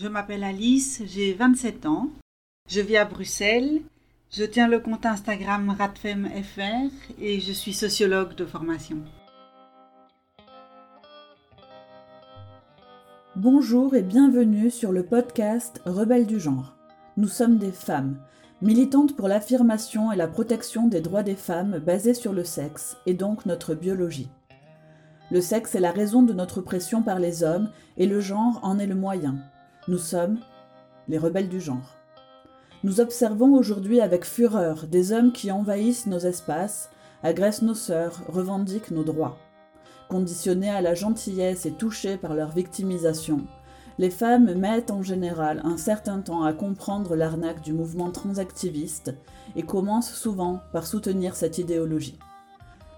Je m'appelle Alice, j'ai 27 ans. Je vis à Bruxelles. Je tiens le compte Instagram RatfemFR et je suis sociologue de formation. Bonjour et bienvenue sur le podcast Rebelles du genre. Nous sommes des femmes, militantes pour l'affirmation et la protection des droits des femmes basés sur le sexe et donc notre biologie. Le sexe est la raison de notre oppression par les hommes et le genre en est le moyen. Nous sommes les rebelles du genre. Nous observons aujourd'hui avec fureur des hommes qui envahissent nos espaces, agressent nos sœurs, revendiquent nos droits. Conditionnés à la gentillesse et touchés par leur victimisation, les femmes mettent en général un certain temps à comprendre l'arnaque du mouvement transactiviste et commencent souvent par soutenir cette idéologie.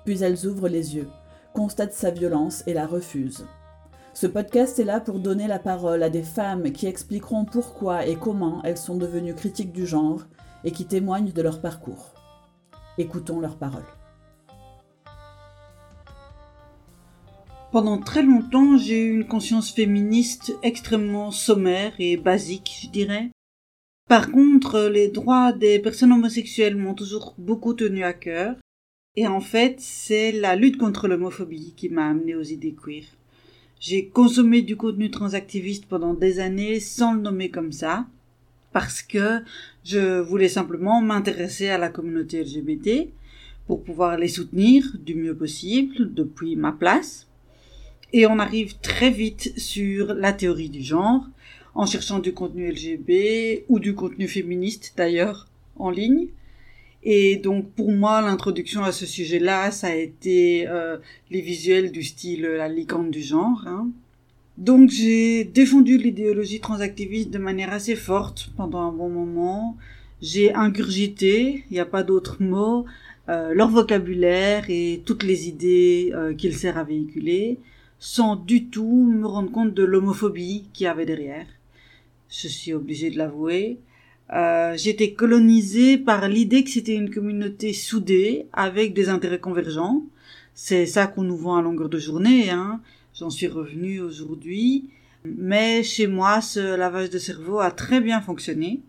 Puis elles ouvrent les yeux, constatent sa violence et la refusent. Ce podcast est là pour donner la parole à des femmes qui expliqueront pourquoi et comment elles sont devenues critiques du genre et qui témoignent de leur parcours. Écoutons leurs paroles. Pendant très longtemps, j'ai eu une conscience féministe extrêmement sommaire et basique, je dirais. Par contre, les droits des personnes homosexuelles m'ont toujours beaucoup tenu à cœur. Et en fait, c'est la lutte contre l'homophobie qui m'a amené aux idées queer. J'ai consommé du contenu transactiviste pendant des années sans le nommer comme ça, parce que je voulais simplement m'intéresser à la communauté LGBT pour pouvoir les soutenir du mieux possible depuis ma place. Et on arrive très vite sur la théorie du genre, en cherchant du contenu LGBT ou du contenu féministe d'ailleurs en ligne. Et donc pour moi, l'introduction à ce sujet-là, ça a été euh, les visuels du style la licorne du genre. Hein. Donc j'ai défendu l'idéologie transactiviste de manière assez forte pendant un bon moment. J'ai ingurgité, il n'y a pas d'autre mot, euh, leur vocabulaire et toutes les idées euh, qu'il sert à véhiculer, sans du tout me rendre compte de l'homophobie qu'il y avait derrière. Je suis obligée de l'avouer. Euh, j'étais colonisée par l'idée que c'était une communauté soudée avec des intérêts convergents. C'est ça qu'on nous vend à longueur de journée. Hein. J'en suis revenue aujourd'hui. Mais chez moi, ce lavage de cerveau a très bien fonctionné.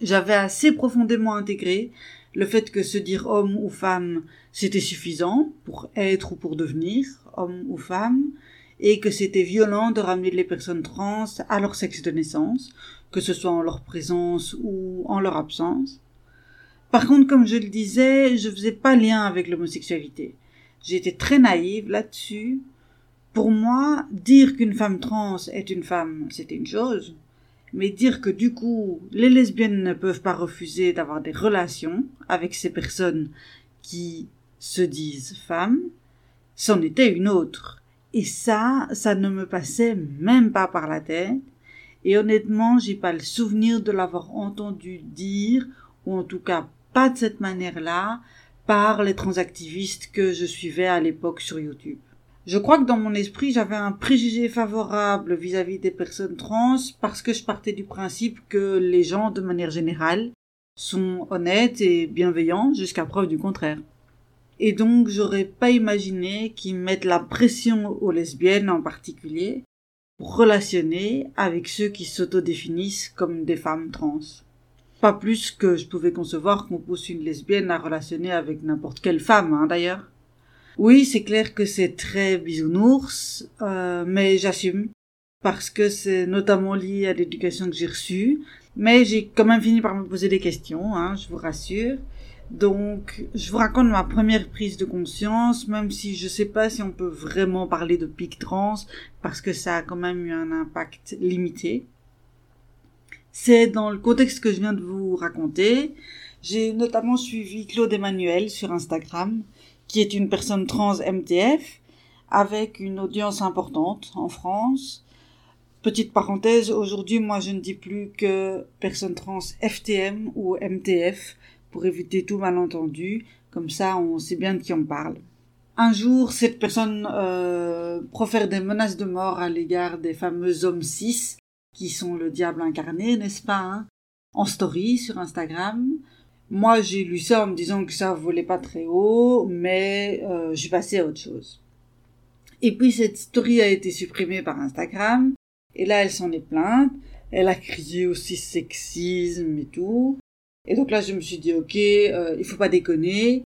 J'avais assez profondément intégré le fait que se dire homme ou femme, c'était suffisant pour être ou pour devenir homme ou femme, et que c'était violent de ramener les personnes trans à leur sexe de naissance, que ce soit en leur présence ou en leur absence. Par contre, comme je le disais, je faisais pas lien avec l'homosexualité. J'étais très naïve là-dessus. Pour moi, dire qu'une femme trans est une femme, c'était une chose. Mais dire que du coup, les lesbiennes ne peuvent pas refuser d'avoir des relations avec ces personnes qui se disent femmes, c'en était une autre. Et ça, ça ne me passait même pas par la tête. Et honnêtement, j'ai pas le souvenir de l'avoir entendu dire, ou en tout cas pas de cette manière-là, par les transactivistes que je suivais à l'époque sur YouTube. Je crois que dans mon esprit, j'avais un préjugé favorable vis-à-vis des personnes trans parce que je partais du principe que les gens, de manière générale, sont honnêtes et bienveillants jusqu'à preuve du contraire. Et donc, j'aurais pas imaginé qu'ils mettent la pression aux lesbiennes en particulier relationner avec ceux qui s'autodéfinissent comme des femmes trans. Pas plus que je pouvais concevoir qu'on pousse une lesbienne à relationner avec n'importe quelle femme, hein, d'ailleurs. Oui, c'est clair que c'est très bisounours, euh, mais j'assume parce que c'est notamment lié à l'éducation que j'ai reçue. Mais j'ai quand même fini par me poser des questions, hein, je vous rassure. Donc, je vous raconte ma première prise de conscience, même si je sais pas si on peut vraiment parler de pic trans, parce que ça a quand même eu un impact limité. C'est dans le contexte que je viens de vous raconter. J'ai notamment suivi Claude Emmanuel sur Instagram, qui est une personne trans MTF, avec une audience importante en France. Petite parenthèse, aujourd'hui, moi, je ne dis plus que personne trans FTM ou MTF, pour éviter tout malentendu. Comme ça, on sait bien de qui on parle. Un jour, cette personne euh, profère des menaces de mort à l'égard des fameux hommes cis, qui sont le diable incarné, n'est-ce pas hein? En story sur Instagram. Moi, j'ai lu ça en me disant que ça volait pas très haut, mais euh, j'ai passé à autre chose. Et puis cette story a été supprimée par Instagram, et là elle s'en est plainte, Elle a crié aussi sexisme et tout. Et donc là, je me suis dit, ok, euh, il faut pas déconner.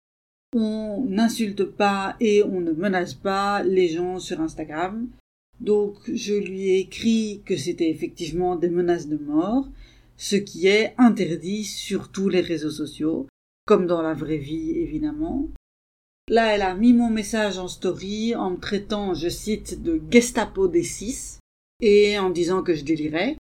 On n'insulte pas et on ne menace pas les gens sur Instagram. Donc, je lui ai écrit que c'était effectivement des menaces de mort, ce qui est interdit sur tous les réseaux sociaux, comme dans la vraie vie, évidemment. Là, elle a mis mon message en story en me traitant, je cite, de Gestapo des six et en disant que je délirais.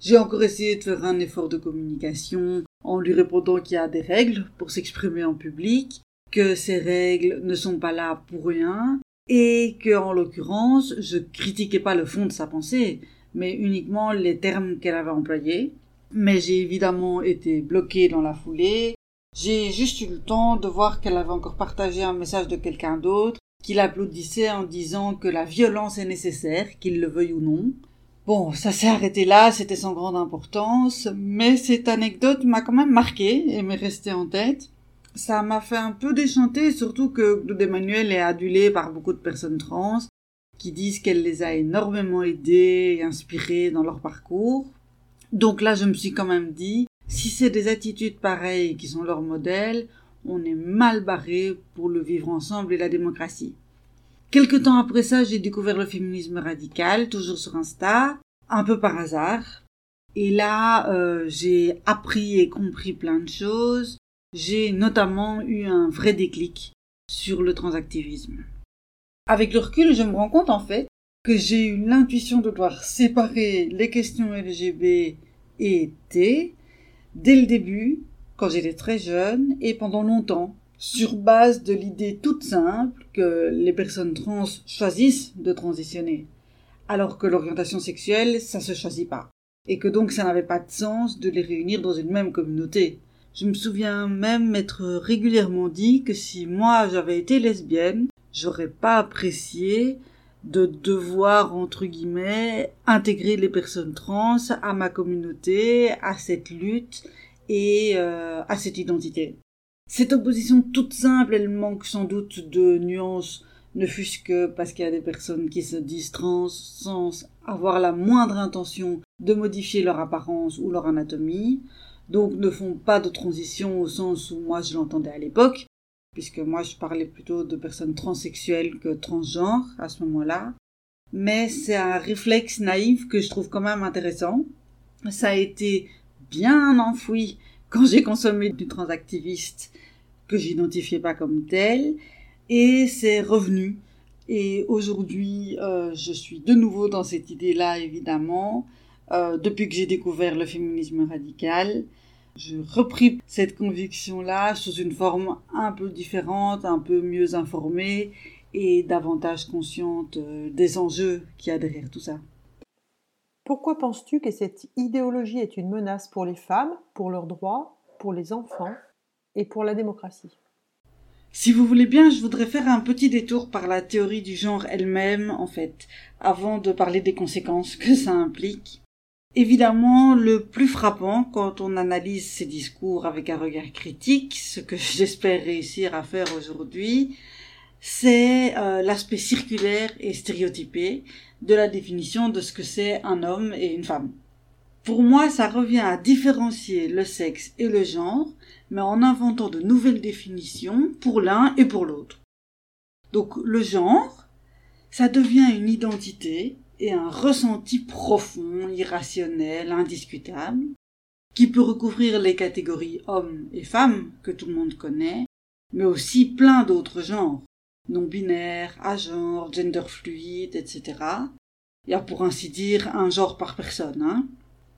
J'ai encore essayé de faire un effort de communication en lui répondant qu'il y a des règles pour s'exprimer en public, que ces règles ne sont pas là pour rien, et que, en l'occurrence, je critiquais pas le fond de sa pensée, mais uniquement les termes qu'elle avait employés. Mais j'ai évidemment été bloqué dans la foulée. J'ai juste eu le temps de voir qu'elle avait encore partagé un message de quelqu'un d'autre, qu'il applaudissait en disant que la violence est nécessaire, qu'il le veuille ou non. Bon, ça s'est arrêté là, c'était sans grande importance, mais cette anecdote m'a quand même marqué et m'est restée en tête. Ça m'a fait un peu déchanter, surtout que Claude Emmanuel est adulé par beaucoup de personnes trans, qui disent qu'elle les a énormément aidés et inspirés dans leur parcours. Donc là, je me suis quand même dit, si c'est des attitudes pareilles qui sont leur modèle, on est mal barré pour le vivre ensemble et la démocratie. Quelque temps après ça, j'ai découvert le féminisme radical, toujours sur Insta, un peu par hasard. Et là, euh, j'ai appris et compris plein de choses. J'ai notamment eu un vrai déclic sur le transactivisme. Avec le recul, je me rends compte en fait que j'ai eu l'intuition de devoir séparer les questions LGB et T dès le début, quand j'étais très jeune et pendant longtemps sur base de l'idée toute simple que les personnes trans choisissent de transitionner, alors que l'orientation sexuelle, ça se choisit pas, et que donc ça n'avait pas de sens de les réunir dans une même communauté. Je me souviens même m'être régulièrement dit que si moi j'avais été lesbienne, j'aurais pas apprécié de devoir, entre guillemets, intégrer les personnes trans à ma communauté, à cette lutte et euh, à cette identité. Cette opposition toute simple, elle manque sans doute de nuances, ne fût-ce que parce qu'il y a des personnes qui se disent trans sans avoir la moindre intention de modifier leur apparence ou leur anatomie, donc ne font pas de transition au sens où moi je l'entendais à l'époque, puisque moi je parlais plutôt de personnes transsexuelles que transgenres à ce moment-là. Mais c'est un réflexe naïf que je trouve quand même intéressant. Ça a été bien enfoui quand j'ai consommé du transactiviste que j'identifiais pas comme tel et c'est revenu. Et aujourd'hui euh, je suis de nouveau dans cette idée là évidemment. Euh, depuis que j'ai découvert le féminisme radical je repris cette conviction là sous une forme un peu différente un peu mieux informée et davantage consciente euh, des enjeux qu'il y a derrière tout ça. Pourquoi penses-tu que cette idéologie est une menace pour les femmes, pour leurs droits, pour les enfants? Et pour la démocratie Si vous voulez bien, je voudrais faire un petit détour par la théorie du genre elle-même, en fait, avant de parler des conséquences que ça implique. Évidemment, le plus frappant quand on analyse ces discours avec un regard critique, ce que j'espère réussir à faire aujourd'hui, c'est euh, l'aspect circulaire et stéréotypé de la définition de ce que c'est un homme et une femme. Pour moi, ça revient à différencier le sexe et le genre, mais en inventant de nouvelles définitions pour l'un et pour l'autre. Donc le genre, ça devient une identité et un ressenti profond, irrationnel, indiscutable, qui peut recouvrir les catégories hommes et femmes que tout le monde connaît, mais aussi plein d'autres genres non-binaire, genre, gender fluide, etc. Il y a pour ainsi dire un genre par personne. Hein.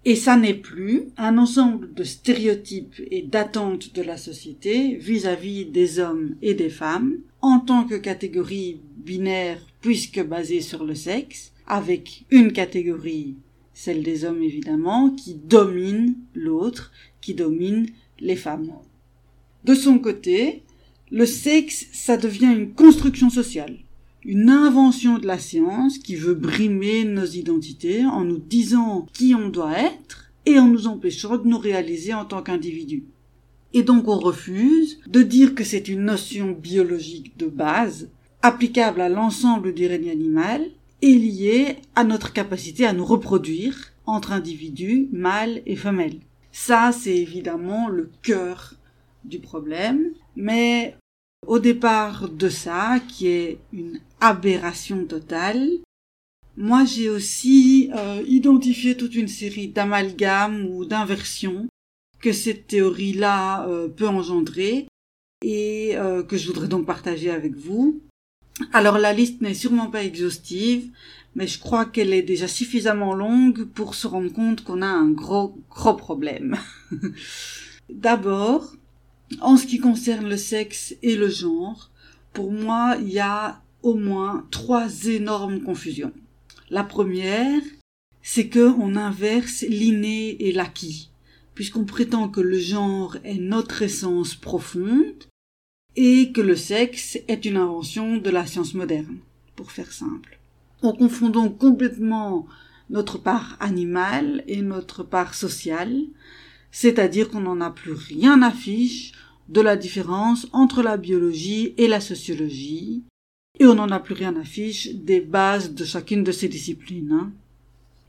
Et ça n'est plus un ensemble de stéréotypes et d'attentes de la société vis-à-vis -vis des hommes et des femmes en tant que catégorie binaire puisque basée sur le sexe, avec une catégorie, celle des hommes évidemment, qui domine l'autre, qui domine les femmes. De son côté, le sexe, ça devient une construction sociale, une invention de la science qui veut brimer nos identités en nous disant qui on doit être et en nous empêchant de nous réaliser en tant qu'individus. Et donc on refuse de dire que c'est une notion biologique de base, applicable à l'ensemble du règne animal, et liée à notre capacité à nous reproduire entre individus, mâles et femelles. Ça, c'est évidemment le cœur du problème, mais au départ de ça, qui est une aberration totale, moi j'ai aussi euh, identifié toute une série d'amalgames ou d'inversions que cette théorie-là euh, peut engendrer et euh, que je voudrais donc partager avec vous. Alors la liste n'est sûrement pas exhaustive, mais je crois qu'elle est déjà suffisamment longue pour se rendre compte qu'on a un gros gros problème. D'abord, en ce qui concerne le sexe et le genre, pour moi, il y a au moins trois énormes confusions. La première, c'est que on inverse l'inné et l'acquis, puisqu'on prétend que le genre est notre essence profonde et que le sexe est une invention de la science moderne, pour faire simple. On confond donc complètement notre part animale et notre part sociale, c'est-à-dire qu'on n'en a plus rien à fiche de la différence entre la biologie et la sociologie, et on n'en a plus rien à fiche des bases de chacune de ces disciplines. Hein.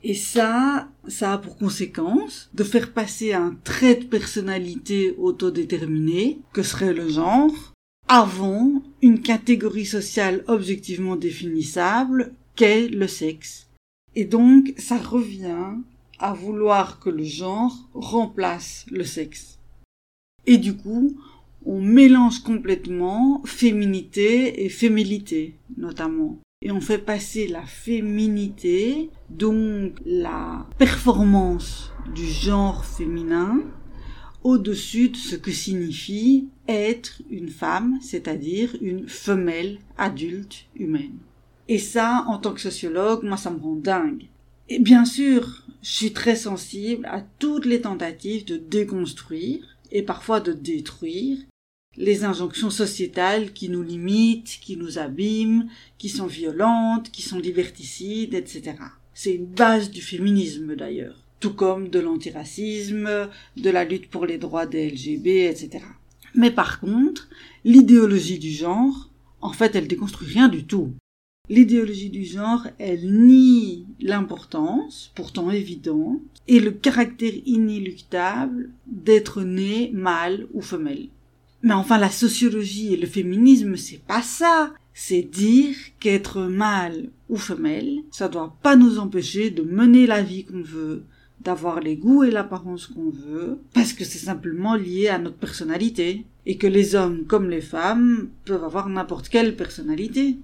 Et ça, ça a pour conséquence de faire passer un trait de personnalité autodéterminé, que serait le genre, avant une catégorie sociale objectivement définissable qu'est le sexe. Et donc, ça revient à vouloir que le genre remplace le sexe. Et du coup, on mélange complètement féminité et féminité, notamment. Et on fait passer la féminité, donc la performance du genre féminin, au-dessus de ce que signifie être une femme, c'est-à-dire une femelle adulte humaine. Et ça, en tant que sociologue, moi, ça me rend dingue. Et bien sûr, je suis très sensible à toutes les tentatives de déconstruire et parfois de détruire les injonctions sociétales qui nous limitent, qui nous abîment, qui sont violentes, qui sont liberticides, etc. C'est une base du féminisme d'ailleurs, tout comme de l'antiracisme, de la lutte pour les droits des LGB, etc. Mais par contre, l'idéologie du genre, en fait, elle déconstruit rien du tout. L'idéologie du genre, elle nie l'importance, pourtant évidente, et le caractère inéluctable d'être né mâle ou femelle. Mais enfin, la sociologie et le féminisme, c'est pas ça. C'est dire qu'être mâle ou femelle, ça doit pas nous empêcher de mener la vie qu'on veut, d'avoir les goûts et l'apparence qu'on veut, parce que c'est simplement lié à notre personnalité, et que les hommes comme les femmes peuvent avoir n'importe quelle personnalité.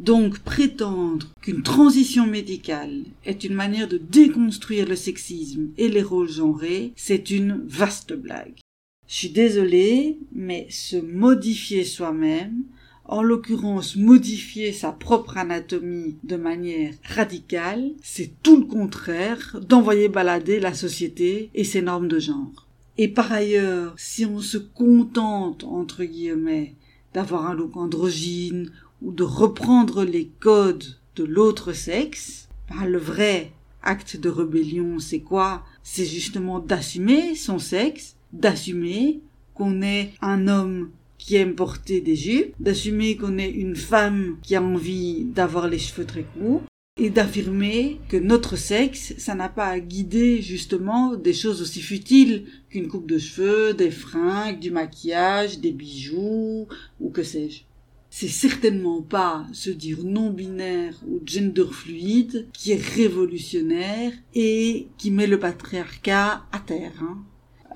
Donc prétendre qu'une transition médicale est une manière de déconstruire le sexisme et les rôles genrés, c'est une vaste blague. Je suis désolée, mais se modifier soi-même, en l'occurrence modifier sa propre anatomie de manière radicale, c'est tout le contraire d'envoyer balader la société et ses normes de genre. Et par ailleurs, si on se contente, entre guillemets, d'avoir un look androgyne ou de reprendre les codes de l'autre sexe, ben le vrai acte de rébellion, c'est quoi? C'est justement d'assumer son sexe d'assumer qu'on est un homme qui aime porter des jupes, d'assumer qu'on est une femme qui a envie d'avoir les cheveux très courts, et d'affirmer que notre sexe, ça n'a pas à guider justement des choses aussi futiles qu'une coupe de cheveux, des fringues, du maquillage, des bijoux, ou que sais-je. C'est certainement pas se dire non-binaire ou gender fluide qui est révolutionnaire et qui met le patriarcat à terre. Hein.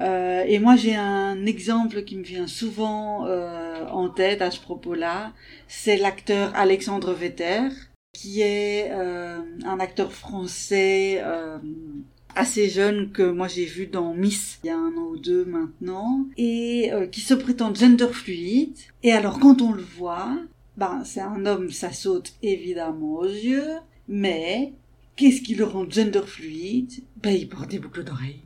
Euh, et moi, j'ai un exemple qui me vient souvent euh, en tête à ce propos-là. C'est l'acteur Alexandre Vetter, qui est euh, un acteur français euh, assez jeune que moi j'ai vu dans Miss il y a un an ou deux maintenant, et euh, qui se prétend gender fluide. Et alors, quand on le voit, ben c'est un homme, ça saute évidemment aux yeux, mais qu'est-ce qui le rend gender fluide? Ben, il porte des boucles d'oreilles.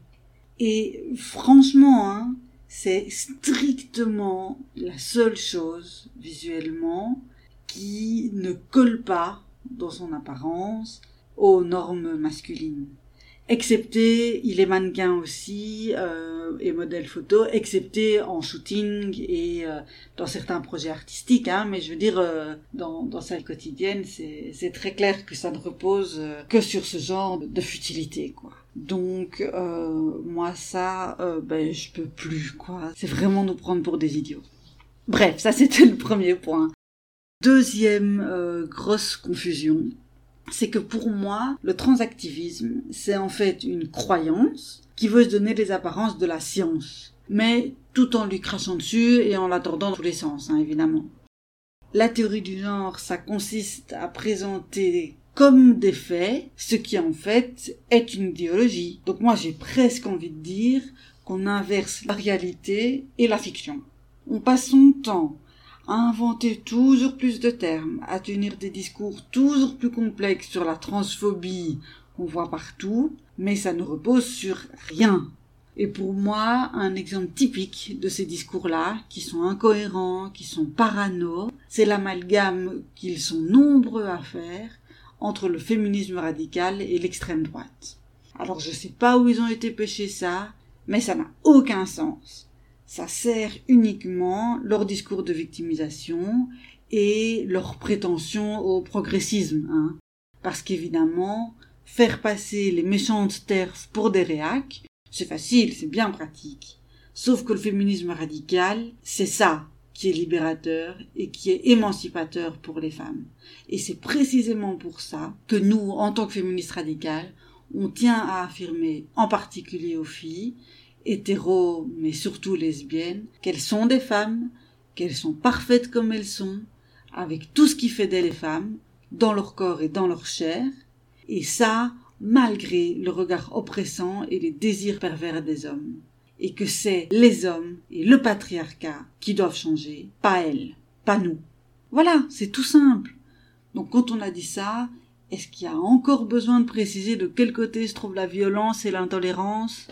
Et franchement, hein, c'est strictement la seule chose visuellement qui ne colle pas dans son apparence aux normes masculines. Excepté il est mannequin aussi euh, et modèle photo, excepté en shooting et euh, dans certains projets artistiques. Hein, mais je veux dire, euh, dans, dans sa vie quotidienne, c'est très clair que ça ne repose que sur ce genre de futilité, quoi. Donc moi ça, ben je peux plus, quoi. C'est vraiment nous prendre pour des idiots. Bref, ça c'était le premier point. Deuxième grosse confusion, c'est que pour moi, le transactivisme, c'est en fait une croyance qui veut se donner les apparences de la science, mais tout en lui crachant dessus et en l'attendant dans tous les sens, hein, évidemment. La théorie du genre, ça consiste à présenter comme des faits ce qui en fait est une idéologie. Donc moi j'ai presque envie de dire qu'on inverse la réalité et la fiction. On passe son temps à inventer toujours plus de termes, à tenir des discours toujours plus complexes sur la transphobie qu'on voit partout, mais ça ne repose sur rien. Et pour moi, un exemple typique de ces discours-là, qui sont incohérents, qui sont parano, c'est l'amalgame qu'ils sont nombreux à faire entre le féminisme radical et l'extrême droite. Alors je sais pas où ils ont été pêchés ça, mais ça n'a aucun sens ça sert uniquement leur discours de victimisation et leur prétention au progressisme. Hein. Parce qu'évidemment, faire passer les méchantes terres pour des réacs, c'est facile, c'est bien pratique. Sauf que le féminisme radical, c'est ça qui est libérateur et qui est émancipateur pour les femmes. Et c'est précisément pour ça que nous, en tant que féministes radicales, on tient à affirmer, en particulier aux filles, hétéros, mais surtout lesbiennes, qu'elles sont des femmes, qu'elles sont parfaites comme elles sont, avec tout ce qui fait d'elles des femmes, dans leur corps et dans leur chair, et ça, malgré le regard oppressant et les désirs pervers des hommes. Et que c'est les hommes et le patriarcat qui doivent changer, pas elles, pas nous. Voilà, c'est tout simple. Donc quand on a dit ça, est-ce qu'il y a encore besoin de préciser de quel côté se trouve la violence et l'intolérance?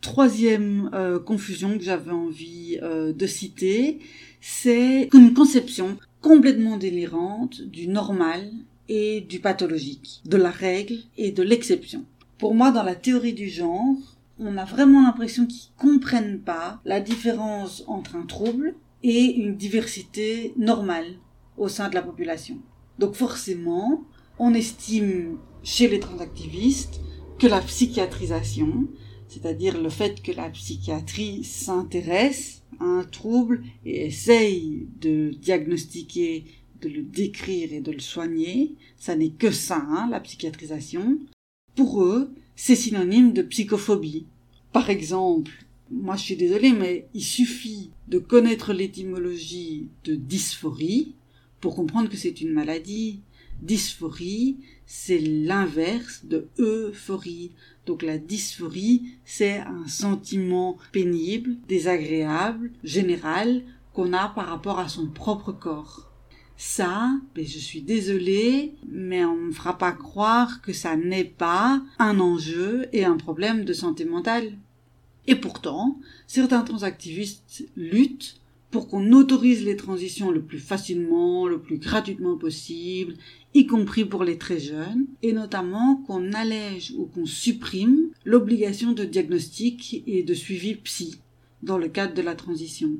Troisième euh, confusion que j'avais envie euh, de citer, c'est une conception complètement délirante du normal et du pathologique, de la règle et de l'exception. Pour moi, dans la théorie du genre, on a vraiment l'impression qu'ils comprennent pas la différence entre un trouble et une diversité normale au sein de la population. Donc forcément, on estime chez les transactivistes que la psychiatrisation, c'est-à-dire le fait que la psychiatrie s'intéresse à un trouble et essaye de diagnostiquer, de le décrire et de le soigner, ça n'est que ça, hein, la psychiatrisation. Pour eux, c'est synonyme de psychophobie. Par exemple, moi je suis désolée, mais il suffit de connaître l'étymologie de dysphorie pour comprendre que c'est une maladie. Dysphorie, c'est l'inverse de euphorie. Donc la dysphorie, c'est un sentiment pénible, désagréable, général qu'on a par rapport à son propre corps. Ça, ben je suis désolée, mais on ne fera pas croire que ça n'est pas un enjeu et un problème de santé mentale. Et pourtant, certains transactivistes luttent pour qu'on autorise les transitions le plus facilement, le plus gratuitement possible, y compris pour les très jeunes, et notamment qu'on allège ou qu'on supprime l'obligation de diagnostic et de suivi psy dans le cadre de la transition.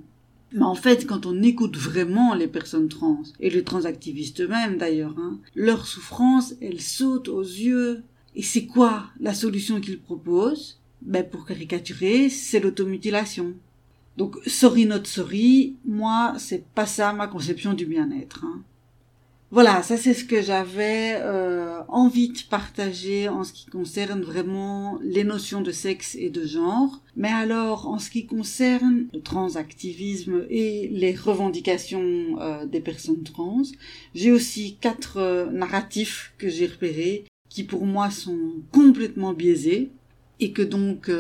Mais en fait, quand on écoute vraiment les personnes trans, et les transactivistes eux-mêmes d'ailleurs, hein, leur souffrance, elle saute aux yeux. Et c'est quoi la solution qu'ils proposent? Ben, Pour caricaturer, c'est l'automutilation. Donc, sorry not sorry, moi, c'est pas ça ma conception du bien-être. Hein. Voilà, ça c'est ce que j'avais euh, envie de partager en ce qui concerne vraiment les notions de sexe et de genre. Mais alors, en ce qui concerne le transactivisme et les revendications euh, des personnes trans, j'ai aussi quatre euh, narratifs que j'ai repérés qui pour moi sont complètement biaisés et que donc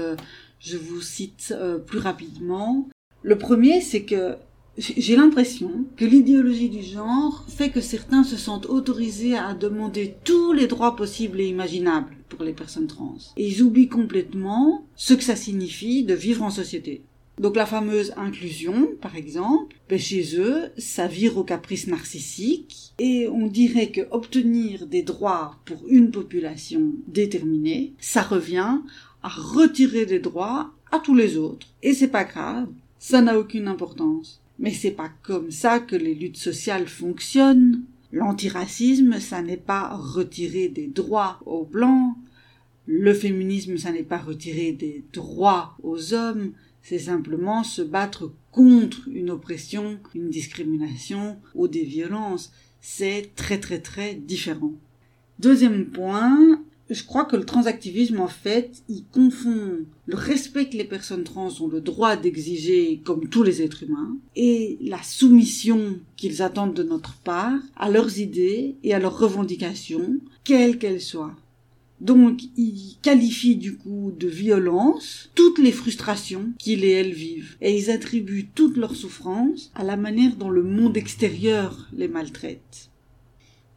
je vous cite plus rapidement. Le premier, c'est que j'ai l'impression que l'idéologie du genre fait que certains se sentent autorisés à demander tous les droits possibles et imaginables pour les personnes trans. Et ils oublient complètement ce que ça signifie de vivre en société. Donc la fameuse inclusion, par exemple, ben chez eux, ça vire au caprice narcissique et on dirait que obtenir des droits pour une population déterminée, ça revient à retirer des droits à tous les autres. Et c'est pas grave, ça n'a aucune importance. Mais c'est pas comme ça que les luttes sociales fonctionnent. L'antiracisme, ça n'est pas retirer des droits aux blancs. Le féminisme, ça n'est pas retirer des droits aux hommes c'est simplement se battre contre une oppression, une discrimination ou des violences. C'est très très très différent. Deuxième point, je crois que le transactivisme, en fait, il confond le respect que les personnes trans ont le droit d'exiger comme tous les êtres humains et la soumission qu'ils attendent de notre part à leurs idées et à leurs revendications, quelles qu'elles soient. Donc, ils qualifient du coup de violence toutes les frustrations qu'ils et elles vivent. Et ils attribuent toutes leurs souffrances à la manière dont le monde extérieur les maltraite.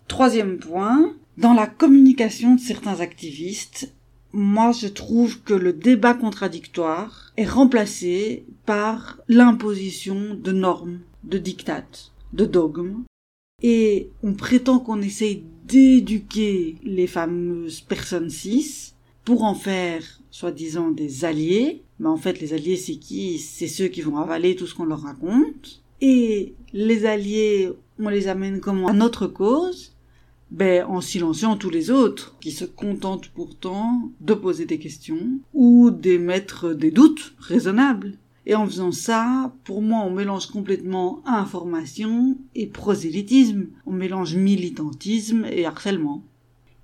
Troisième point, dans la communication de certains activistes, moi je trouve que le débat contradictoire est remplacé par l'imposition de normes, de dictates, de dogmes. Et on prétend qu'on essaye d'éduquer les fameuses personnes cis pour en faire soi-disant des alliés. Mais en fait, les alliés, c'est qui? C'est ceux qui vont avaler tout ce qu'on leur raconte. Et les alliés, on les amène comment à notre cause ben, en silenciant tous les autres, qui se contentent pourtant de poser des questions ou d'émettre des doutes raisonnables. Et en faisant ça, pour moi, on mélange complètement information et prosélytisme. On mélange militantisme et harcèlement.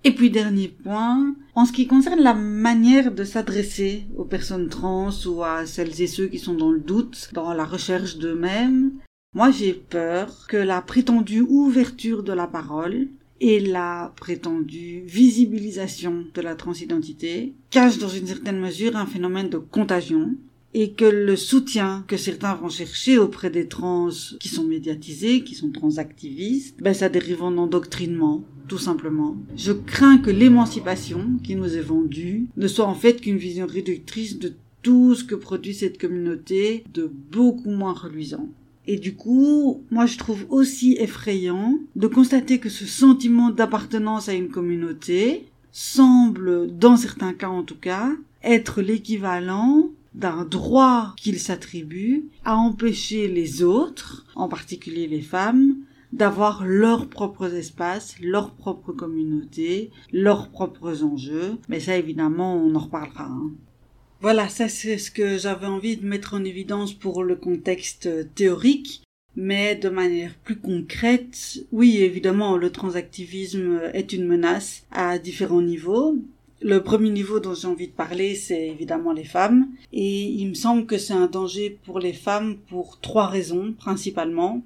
Et puis dernier point, en ce qui concerne la manière de s'adresser aux personnes trans ou à celles et ceux qui sont dans le doute, dans la recherche d'eux-mêmes, moi j'ai peur que la prétendue ouverture de la parole et la prétendue visibilisation de la transidentité cachent dans une certaine mesure un phénomène de contagion et que le soutien que certains vont chercher auprès des trans qui sont médiatisés, qui sont transactivistes, ben ça dérive en endoctrinement, tout simplement. Je crains que l'émancipation qui nous est vendue ne soit en fait qu'une vision réductrice de tout ce que produit cette communauté de beaucoup moins reluisant. Et du coup, moi je trouve aussi effrayant de constater que ce sentiment d'appartenance à une communauté semble, dans certains cas en tout cas, être l'équivalent d'un droit qu'il s'attribue à empêcher les autres, en particulier les femmes, d'avoir leurs propres espaces, leurs propres communautés, leurs propres enjeux. Mais ça, évidemment, on en reparlera. Hein. Voilà, ça c'est ce que j'avais envie de mettre en évidence pour le contexte théorique. Mais de manière plus concrète, oui, évidemment, le transactivisme est une menace à différents niveaux. Le premier niveau dont j'ai envie de parler, c'est évidemment les femmes. Et il me semble que c'est un danger pour les femmes pour trois raisons, principalement.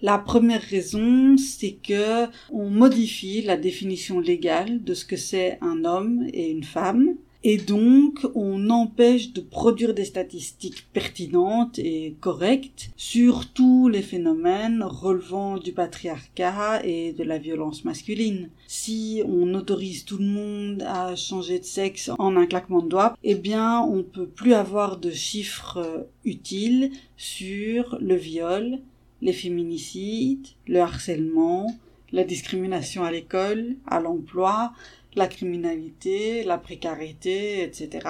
La première raison, c'est que on modifie la définition légale de ce que c'est un homme et une femme. Et donc, on empêche de produire des statistiques pertinentes et correctes sur tous les phénomènes relevant du patriarcat et de la violence masculine. Si on autorise tout le monde à changer de sexe en un claquement de doigts, eh bien, on peut plus avoir de chiffres utiles sur le viol, les féminicides, le harcèlement, la discrimination à l'école, à l'emploi, la criminalité, la précarité, etc.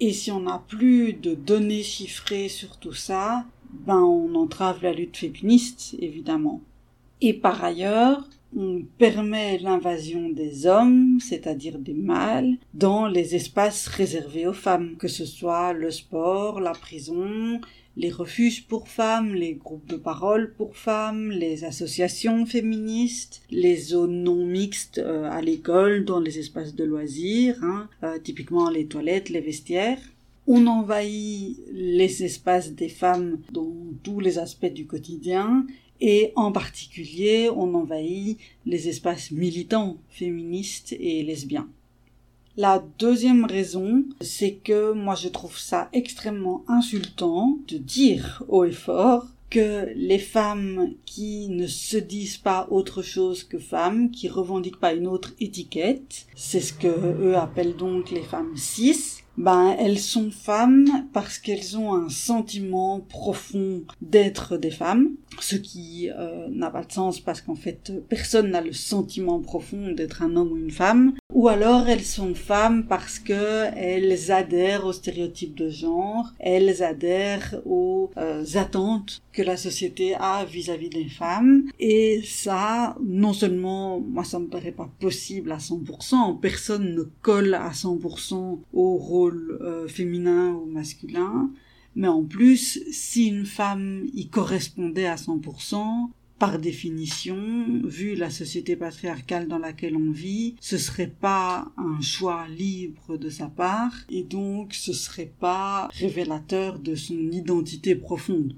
Et si on n'a plus de données chiffrées sur tout ça, ben on entrave la lutte féministe, évidemment. Et par ailleurs, on permet l'invasion des hommes, c'est-à-dire des mâles, dans les espaces réservés aux femmes, que ce soit le sport, la prison, les refuges pour femmes, les groupes de parole pour femmes, les associations féministes, les zones non mixtes euh, à l'école, dans les espaces de loisirs, hein, euh, typiquement les toilettes, les vestiaires. On envahit les espaces des femmes dans tous les aspects du quotidien et en particulier on envahit les espaces militants, féministes et lesbiens. La deuxième raison, c'est que moi je trouve ça extrêmement insultant de dire haut et fort que les femmes qui ne se disent pas autre chose que femmes, qui revendiquent pas une autre étiquette, c'est ce que eux appellent donc les femmes cis, ben elles sont femmes parce qu'elles ont un sentiment profond d'être des femmes, ce qui euh, n'a pas de sens parce qu'en fait personne n'a le sentiment profond d'être un homme ou une femme, ou alors elles sont femmes parce que elles adhèrent aux stéréotypes de genre, elles adhèrent aux euh, attentes que la société a vis-à-vis des femmes, et ça, non seulement, moi ça me paraît pas possible à 100%, personne ne colle à 100% au rôle euh, féminin ou masculin, mais en plus, si une femme y correspondait à 100%, par définition, vu la société patriarcale dans laquelle on vit, ce serait pas un choix libre de sa part, et donc ce serait pas révélateur de son identité profonde.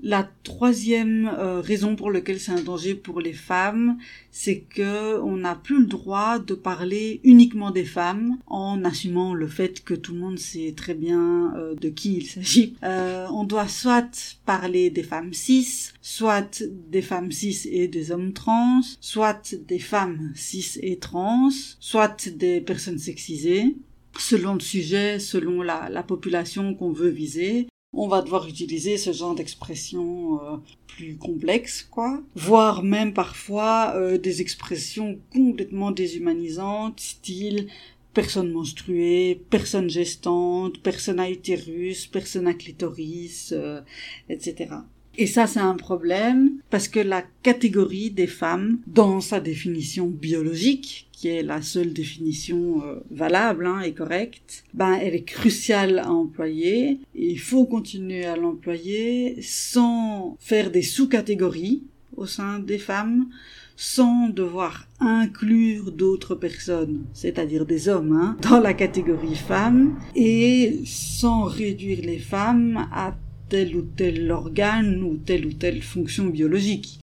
La troisième euh, raison pour laquelle c'est un danger pour les femmes, c'est que on n'a plus le droit de parler uniquement des femmes en assumant le fait que tout le monde sait très bien euh, de qui il s'agit. Euh, on doit soit parler des femmes cis, soit des femmes cis et des hommes trans, soit des femmes cis et trans, soit des personnes sexisées selon le sujet, selon la, la population qu'on veut viser on va devoir utiliser ce genre d'expression euh, plus complexe, quoi. Voire même parfois euh, des expressions complètement déshumanisantes, style personne menstruée, personne gestante, personne à utérus, personne à clitoris, euh, etc. Et ça, c'est un problème parce que la catégorie des femmes, dans sa définition biologique, qui est la seule définition euh, valable hein, et correcte, ben elle est cruciale à employer. Et il faut continuer à l'employer sans faire des sous-catégories au sein des femmes, sans devoir inclure d'autres personnes, c'est-à-dire des hommes, hein, dans la catégorie femmes, et sans réduire les femmes à tel ou tel organe ou telle ou telle fonction biologique.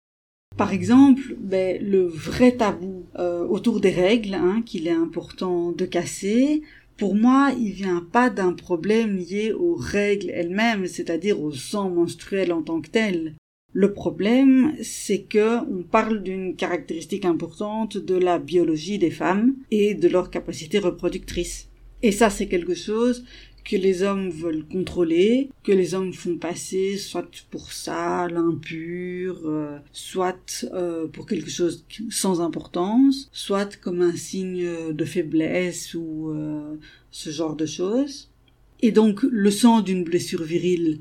Par exemple, ben, le vrai tabou euh, autour des règles, hein, qu'il est important de casser, pour moi, il vient pas d'un problème lié aux règles elles-mêmes, c'est-à-dire au sang menstruel en tant que tel. Le problème, c'est que on parle d'une caractéristique importante de la biologie des femmes et de leur capacité reproductrice. Et ça, c'est quelque chose que les hommes veulent contrôler, que les hommes font passer soit pour ça, l'impur, euh, soit euh, pour quelque chose sans importance, soit comme un signe de faiblesse ou euh, ce genre de choses. Et donc le sang d'une blessure virile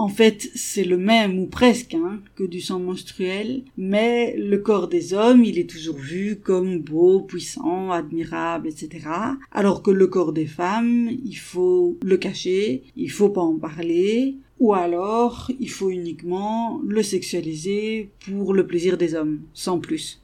en fait, c'est le même ou presque hein, que du sang menstruel, mais le corps des hommes, il est toujours vu comme beau, puissant, admirable, etc. Alors que le corps des femmes, il faut le cacher, il faut pas en parler, ou alors il faut uniquement le sexualiser pour le plaisir des hommes, sans plus.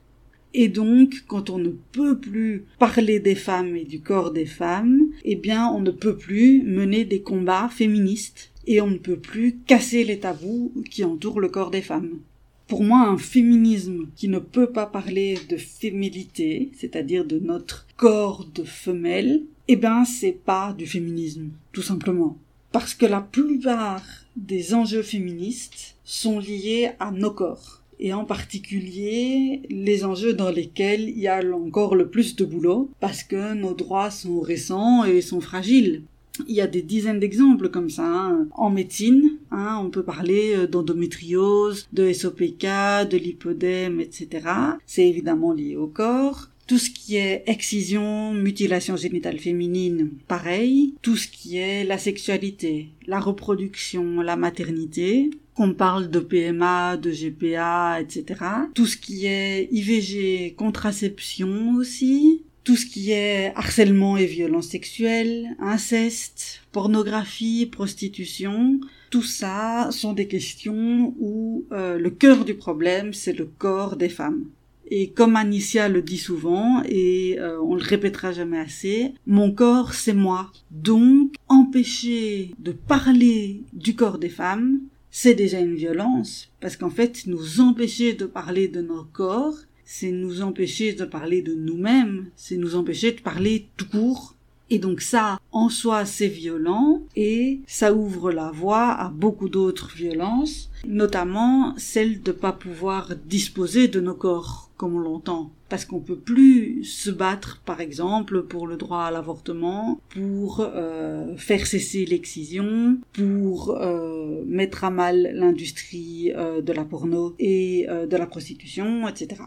Et donc, quand on ne peut plus parler des femmes et du corps des femmes, eh bien, on ne peut plus mener des combats féministes et on ne peut plus casser les tabous qui entourent le corps des femmes. Pour moi, un féminisme qui ne peut pas parler de féminité, c'est-à-dire de notre corps de femelle, eh ben, c'est pas du féminisme, tout simplement. Parce que la plupart des enjeux féministes sont liés à nos corps. Et en particulier, les enjeux dans lesquels il y a encore le plus de boulot, parce que nos droits sont récents et sont fragiles. Il y a des dizaines d'exemples comme ça. Hein. En médecine, hein, on peut parler euh, d'endométriose, de SOPK, de lipodème, etc. C'est évidemment lié au corps. Tout ce qui est excision, mutilation génitale féminine, pareil. Tout ce qui est la sexualité, la reproduction, la maternité. Qu'on parle de PMA, de GPA, etc. Tout ce qui est IVG, contraception aussi tout ce qui est harcèlement et violence sexuelle, inceste, pornographie, prostitution, tout ça sont des questions où euh, le cœur du problème, c'est le corps des femmes. Et comme Anicia le dit souvent, et euh, on le répétera jamais assez, mon corps, c'est moi. Donc, empêcher de parler du corps des femmes, c'est déjà une violence, parce qu'en fait, nous empêcher de parler de nos corps, c'est nous empêcher de parler de nous-mêmes, c'est nous empêcher de parler tout court. Et donc ça, en soi, c'est violent et ça ouvre la voie à beaucoup d'autres violences, notamment celle de pas pouvoir disposer de nos corps comme on l'entend. Parce qu'on peut plus se battre, par exemple, pour le droit à l'avortement, pour euh, faire cesser l'excision, pour euh, mettre à mal l'industrie euh, de la porno et de la prostitution, etc.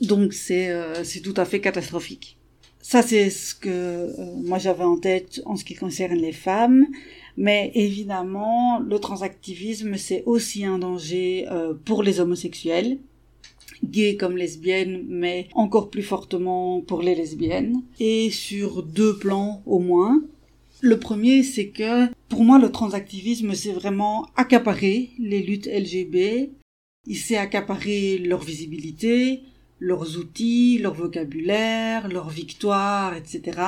Donc c'est c'est tout à fait catastrophique. Ça, c'est ce que euh, moi j'avais en tête en ce qui concerne les femmes. Mais évidemment, le transactivisme, c'est aussi un danger euh, pour les homosexuels, gays comme lesbiennes, mais encore plus fortement pour les lesbiennes, et sur deux plans au moins. Le premier, c'est que pour moi, le transactivisme, c'est vraiment accaparer les luttes LGB, il s'est accaparé leur visibilité, leurs outils, leur vocabulaire, leurs victoires, etc.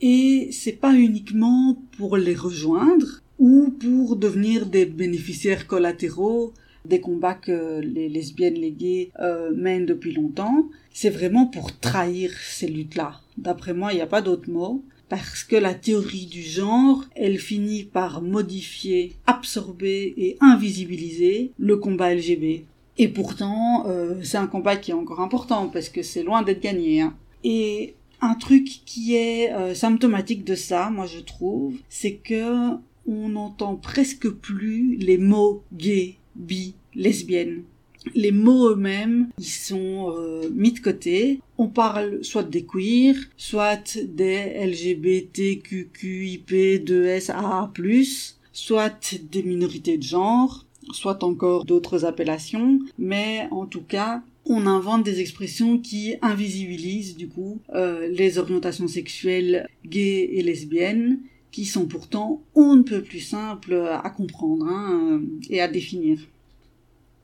Et c'est pas uniquement pour les rejoindre ou pour devenir des bénéficiaires collatéraux des combats que les lesbiennes, les gays euh, mènent depuis longtemps. C'est vraiment pour trahir ces luttes-là. D'après moi, il n'y a pas d'autre mot. Parce que la théorie du genre, elle finit par modifier, absorber et invisibiliser le combat LGB. Et pourtant, euh, c'est un combat qui est encore important parce que c'est loin d'être gagné. Hein. Et un truc qui est euh, symptomatique de ça, moi je trouve, c'est que on n'entend presque plus les mots gay, bi, lesbienne. Les mots eux-mêmes, ils sont euh, mis de côté. On parle soit des queers, soit des LGBTQQIP, 2SAA+, soit des minorités de genre, soit encore d'autres appellations, mais en tout cas, on invente des expressions qui invisibilisent du coup euh, les orientations sexuelles gays et lesbiennes, qui sont pourtant on ne peut plus simples à comprendre hein, et à définir.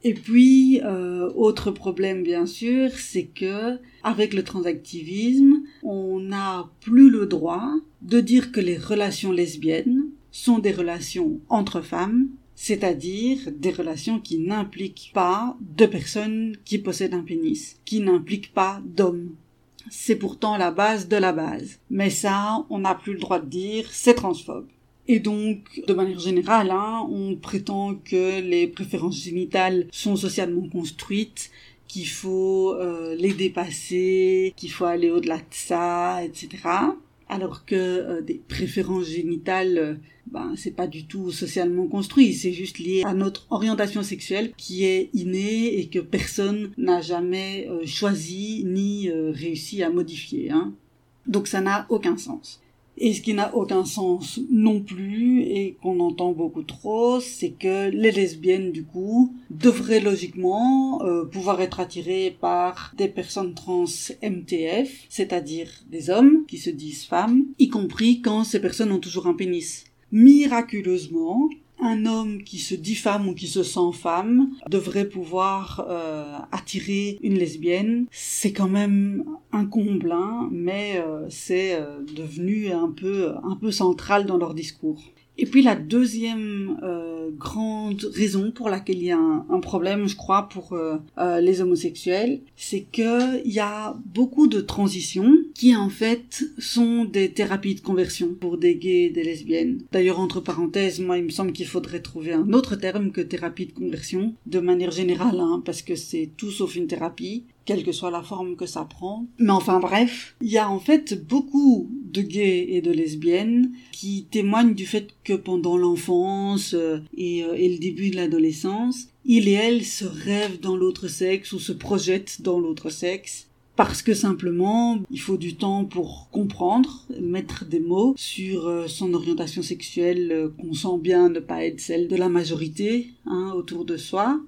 Et puis, euh, autre problème bien sûr, c'est que avec le transactivisme, on n'a plus le droit de dire que les relations lesbiennes sont des relations entre femmes c'est-à-dire des relations qui n'impliquent pas deux personnes qui possèdent un pénis, qui n'impliquent pas d'hommes. C'est pourtant la base de la base. Mais ça, on n'a plus le droit de dire, c'est transphobe. Et donc, de manière générale, hein, on prétend que les préférences génitales sont socialement construites, qu'il faut euh, les dépasser, qu'il faut aller au-delà de ça, etc alors que euh, des préférences génitales, euh, ben c'est pas du tout socialement construit, c'est juste lié à notre orientation sexuelle qui est innée et que personne n'a jamais euh, choisi ni réussi à modifier. Hein. Donc ça n'a aucun sens. Et ce qui n'a aucun sens non plus, et qu'on entend beaucoup trop, c'est que les lesbiennes, du coup, devraient logiquement euh, pouvoir être attirées par des personnes trans MTF, c'est-à-dire des hommes qui se disent femmes, y compris quand ces personnes ont toujours un pénis. Miraculeusement, un homme qui se dit femme ou qui se sent femme devrait pouvoir euh, attirer une lesbienne. C'est quand même un comble, hein, mais euh, c'est euh, devenu un peu un peu central dans leur discours. Et puis la deuxième grande raison pour laquelle il y a un, problème, je crois, pour les homosexuels, c'est qu'il y a beaucoup de transitions qui en fait sont des thérapies de conversion pour des gays et des lesbiennes. D'ailleurs, entre parenthèses, moi, il me semble qu'il faudrait trouver un autre terme que thérapie de conversion, de manière générale, hein, parce que c'est tout sauf une thérapie quelle que soit la forme que ça prend. Mais enfin bref, il y a en fait beaucoup de gays et de lesbiennes qui témoignent du fait que pendant l'enfance euh, et, euh, et, le début de l'adolescence, ils et elles se rêvent dans l'autre sexe ou se projettent dans l'autre sexe parce que simplement il faut du temps pour comprendre, mettre des mots sur euh, son orientation sexuelle qu'on sent bien ne pas être celle de la majorité hein, autour de soi.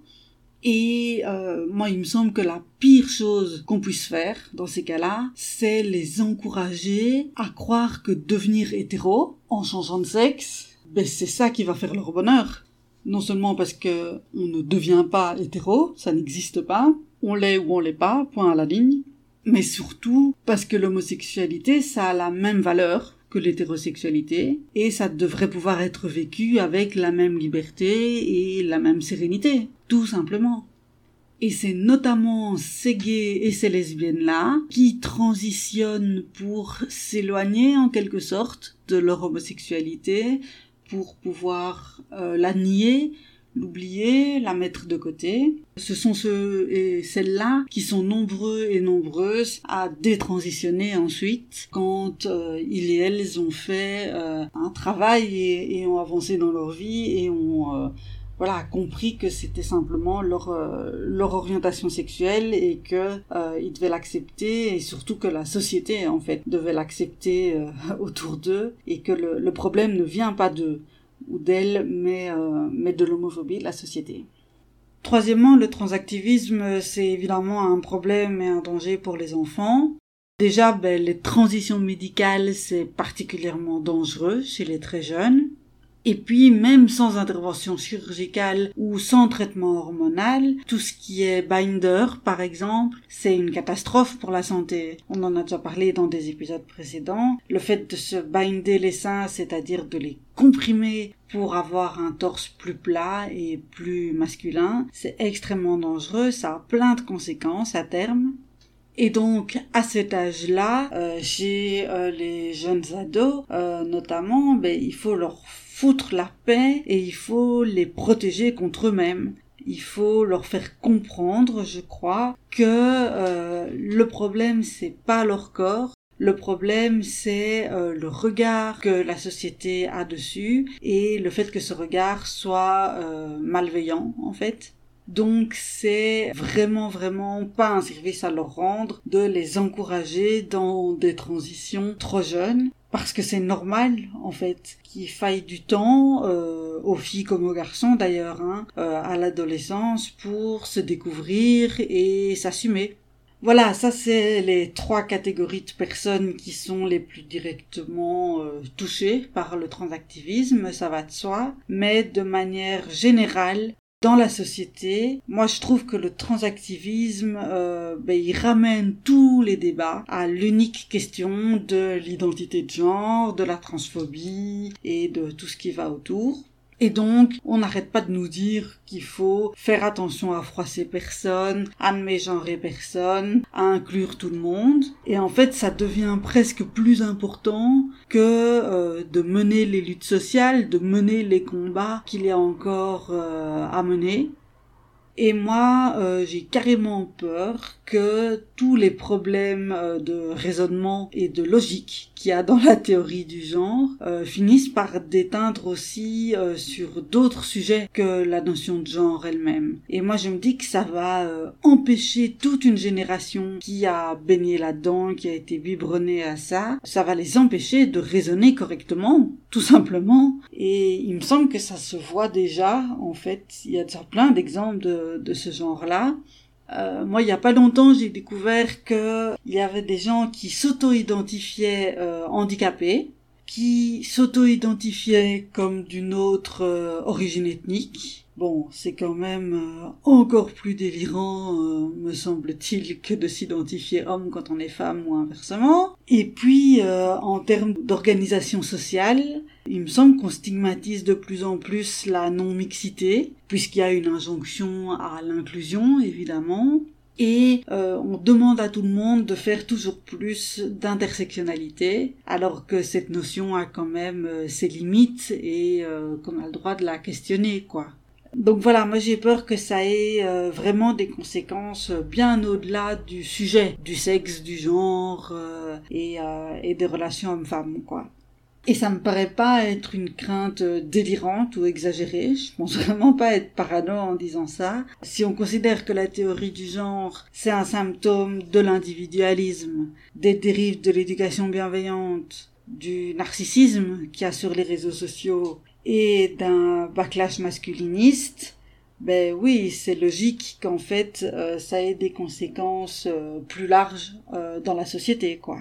Et euh, moi, il me semble que la pire chose qu'on puisse faire dans ces cas-là, c'est les encourager à croire que devenir hétéro, en changeant de sexe, ben c'est ça qui va faire leur bonheur. Non seulement parce que on ne devient pas hétéro, ça n'existe pas, on l'est ou on l'est pas, point à la ligne, mais surtout parce que l'homosexualité, ça a la même valeur que l'hétérosexualité, et ça devrait pouvoir être vécu avec la même liberté et la même sérénité, tout simplement. Et c'est notamment ces gays et ces lesbiennes-là qui transitionnent pour s'éloigner en quelque sorte de leur homosexualité, pour pouvoir euh, la nier, l'oublier, la mettre de côté. Ce sont ceux et celles-là qui sont nombreux et nombreuses à détransitionner ensuite quand euh, ils et elles ont fait euh, un travail et, ont avancé dans leur vie et ont euh, voilà compris que c'était simplement leur leur orientation sexuelle et que ils devaient l'accepter et surtout que la société en fait devait l'accepter autour d'eux et que le, le problème ne vient pas d'eux ou d'elle, mais, euh, mais de l'homophobie de la société. Troisièmement, le transactivisme, c'est évidemment un problème et un danger pour les enfants. Déjà, ben, les transitions médicales, c'est particulièrement dangereux chez les très jeunes. Et puis, même sans intervention chirurgicale ou sans traitement hormonal, tout ce qui est binder, par exemple, c'est une catastrophe pour la santé. On en a déjà parlé dans des épisodes précédents. Le fait de se binder les seins, c'est-à-dire de les comprimer pour avoir un torse plus plat et plus masculin, c'est extrêmement dangereux, ça a plein de conséquences à terme. Et donc, à cet âge-là, euh, chez euh, les jeunes ados, euh, notamment, ben, il faut leur foutre la paix et il faut les protéger contre eux-mêmes. Il faut leur faire comprendre, je crois, que euh, le problème c'est pas leur corps, le problème, c'est euh, le regard que la société a dessus et le fait que ce regard soit euh, malveillant, en fait. Donc c'est vraiment vraiment pas un service à leur rendre de les encourager dans des transitions trop jeunes parce que c'est normal en fait qu'il faille du temps euh, aux filles comme aux garçons d'ailleurs hein, euh, à l'adolescence pour se découvrir et s'assumer. Voilà, ça c'est les trois catégories de personnes qui sont les plus directement euh, touchées par le transactivisme, ça va de soi, mais de manière générale, dans la société. Moi, je trouve que le transactivisme, euh, ben, il ramène tous les débats à l'unique question de l'identité de genre, de la transphobie et de tout ce qui va autour. Et donc, on n'arrête pas de nous dire qu'il faut faire attention à froisser personne, à ne mégenrer personne, à inclure tout le monde. Et en fait, ça devient presque plus important que euh, de mener les luttes sociales, de mener les combats qu'il y a encore euh, à mener. Et moi, euh, j'ai carrément peur que tous les problèmes de raisonnement et de logique qu'il a dans la théorie du genre euh, finissent par déteindre aussi sur d'autres sujets que la notion de genre elle-même. Et moi, je me dis que ça va empêcher toute une génération qui a baigné là-dedans, qui a été biberonnée à ça, ça va les empêcher de raisonner correctement, tout simplement. Et il me semble que ça se voit déjà, en fait, il y a déjà plein d'exemples de de, ce genre-là. Euh, moi, il n'y a pas longtemps, j'ai découvert qu'il y avait des gens qui s'auto-identifiaient euh, handicapés, qui s'auto-identifiaient comme d'une autre euh, origine ethnique, Bon, c'est quand même euh, encore plus délirant, euh, me semble-t-il, que de s'identifier homme quand on est femme ou inversement. Et puis, en termes d'organisation sociale, il me semble qu'on stigmatise de plus en plus la non-mixité, puisqu'il y a une injonction à l'inclusion, évidemment. Et on demande à tout le monde de faire toujours plus d'intersectionnalité, alors que cette notion a quand même ses limites et qu'on a le droit de la questionner, quoi. Donc voilà, moi j'ai peur que ça ait euh, vraiment des conséquences bien au-delà du sujet, du sexe, du genre euh, et, euh, et, des relations hommes-femmes, quoi. Et ça me paraît pas être une crainte délirante ou exagérée. Je pense vraiment pas être parano en disant ça. Si on considère que la théorie du genre, c'est un symptôme de l'individualisme, des dérives de l'éducation bienveillante, du narcissisme qu'il y a sur les réseaux sociaux et d'un backlash masculiniste, ben oui, c'est logique qu'en fait euh, ça ait des conséquences euh, plus larges euh, dans la société, quoi.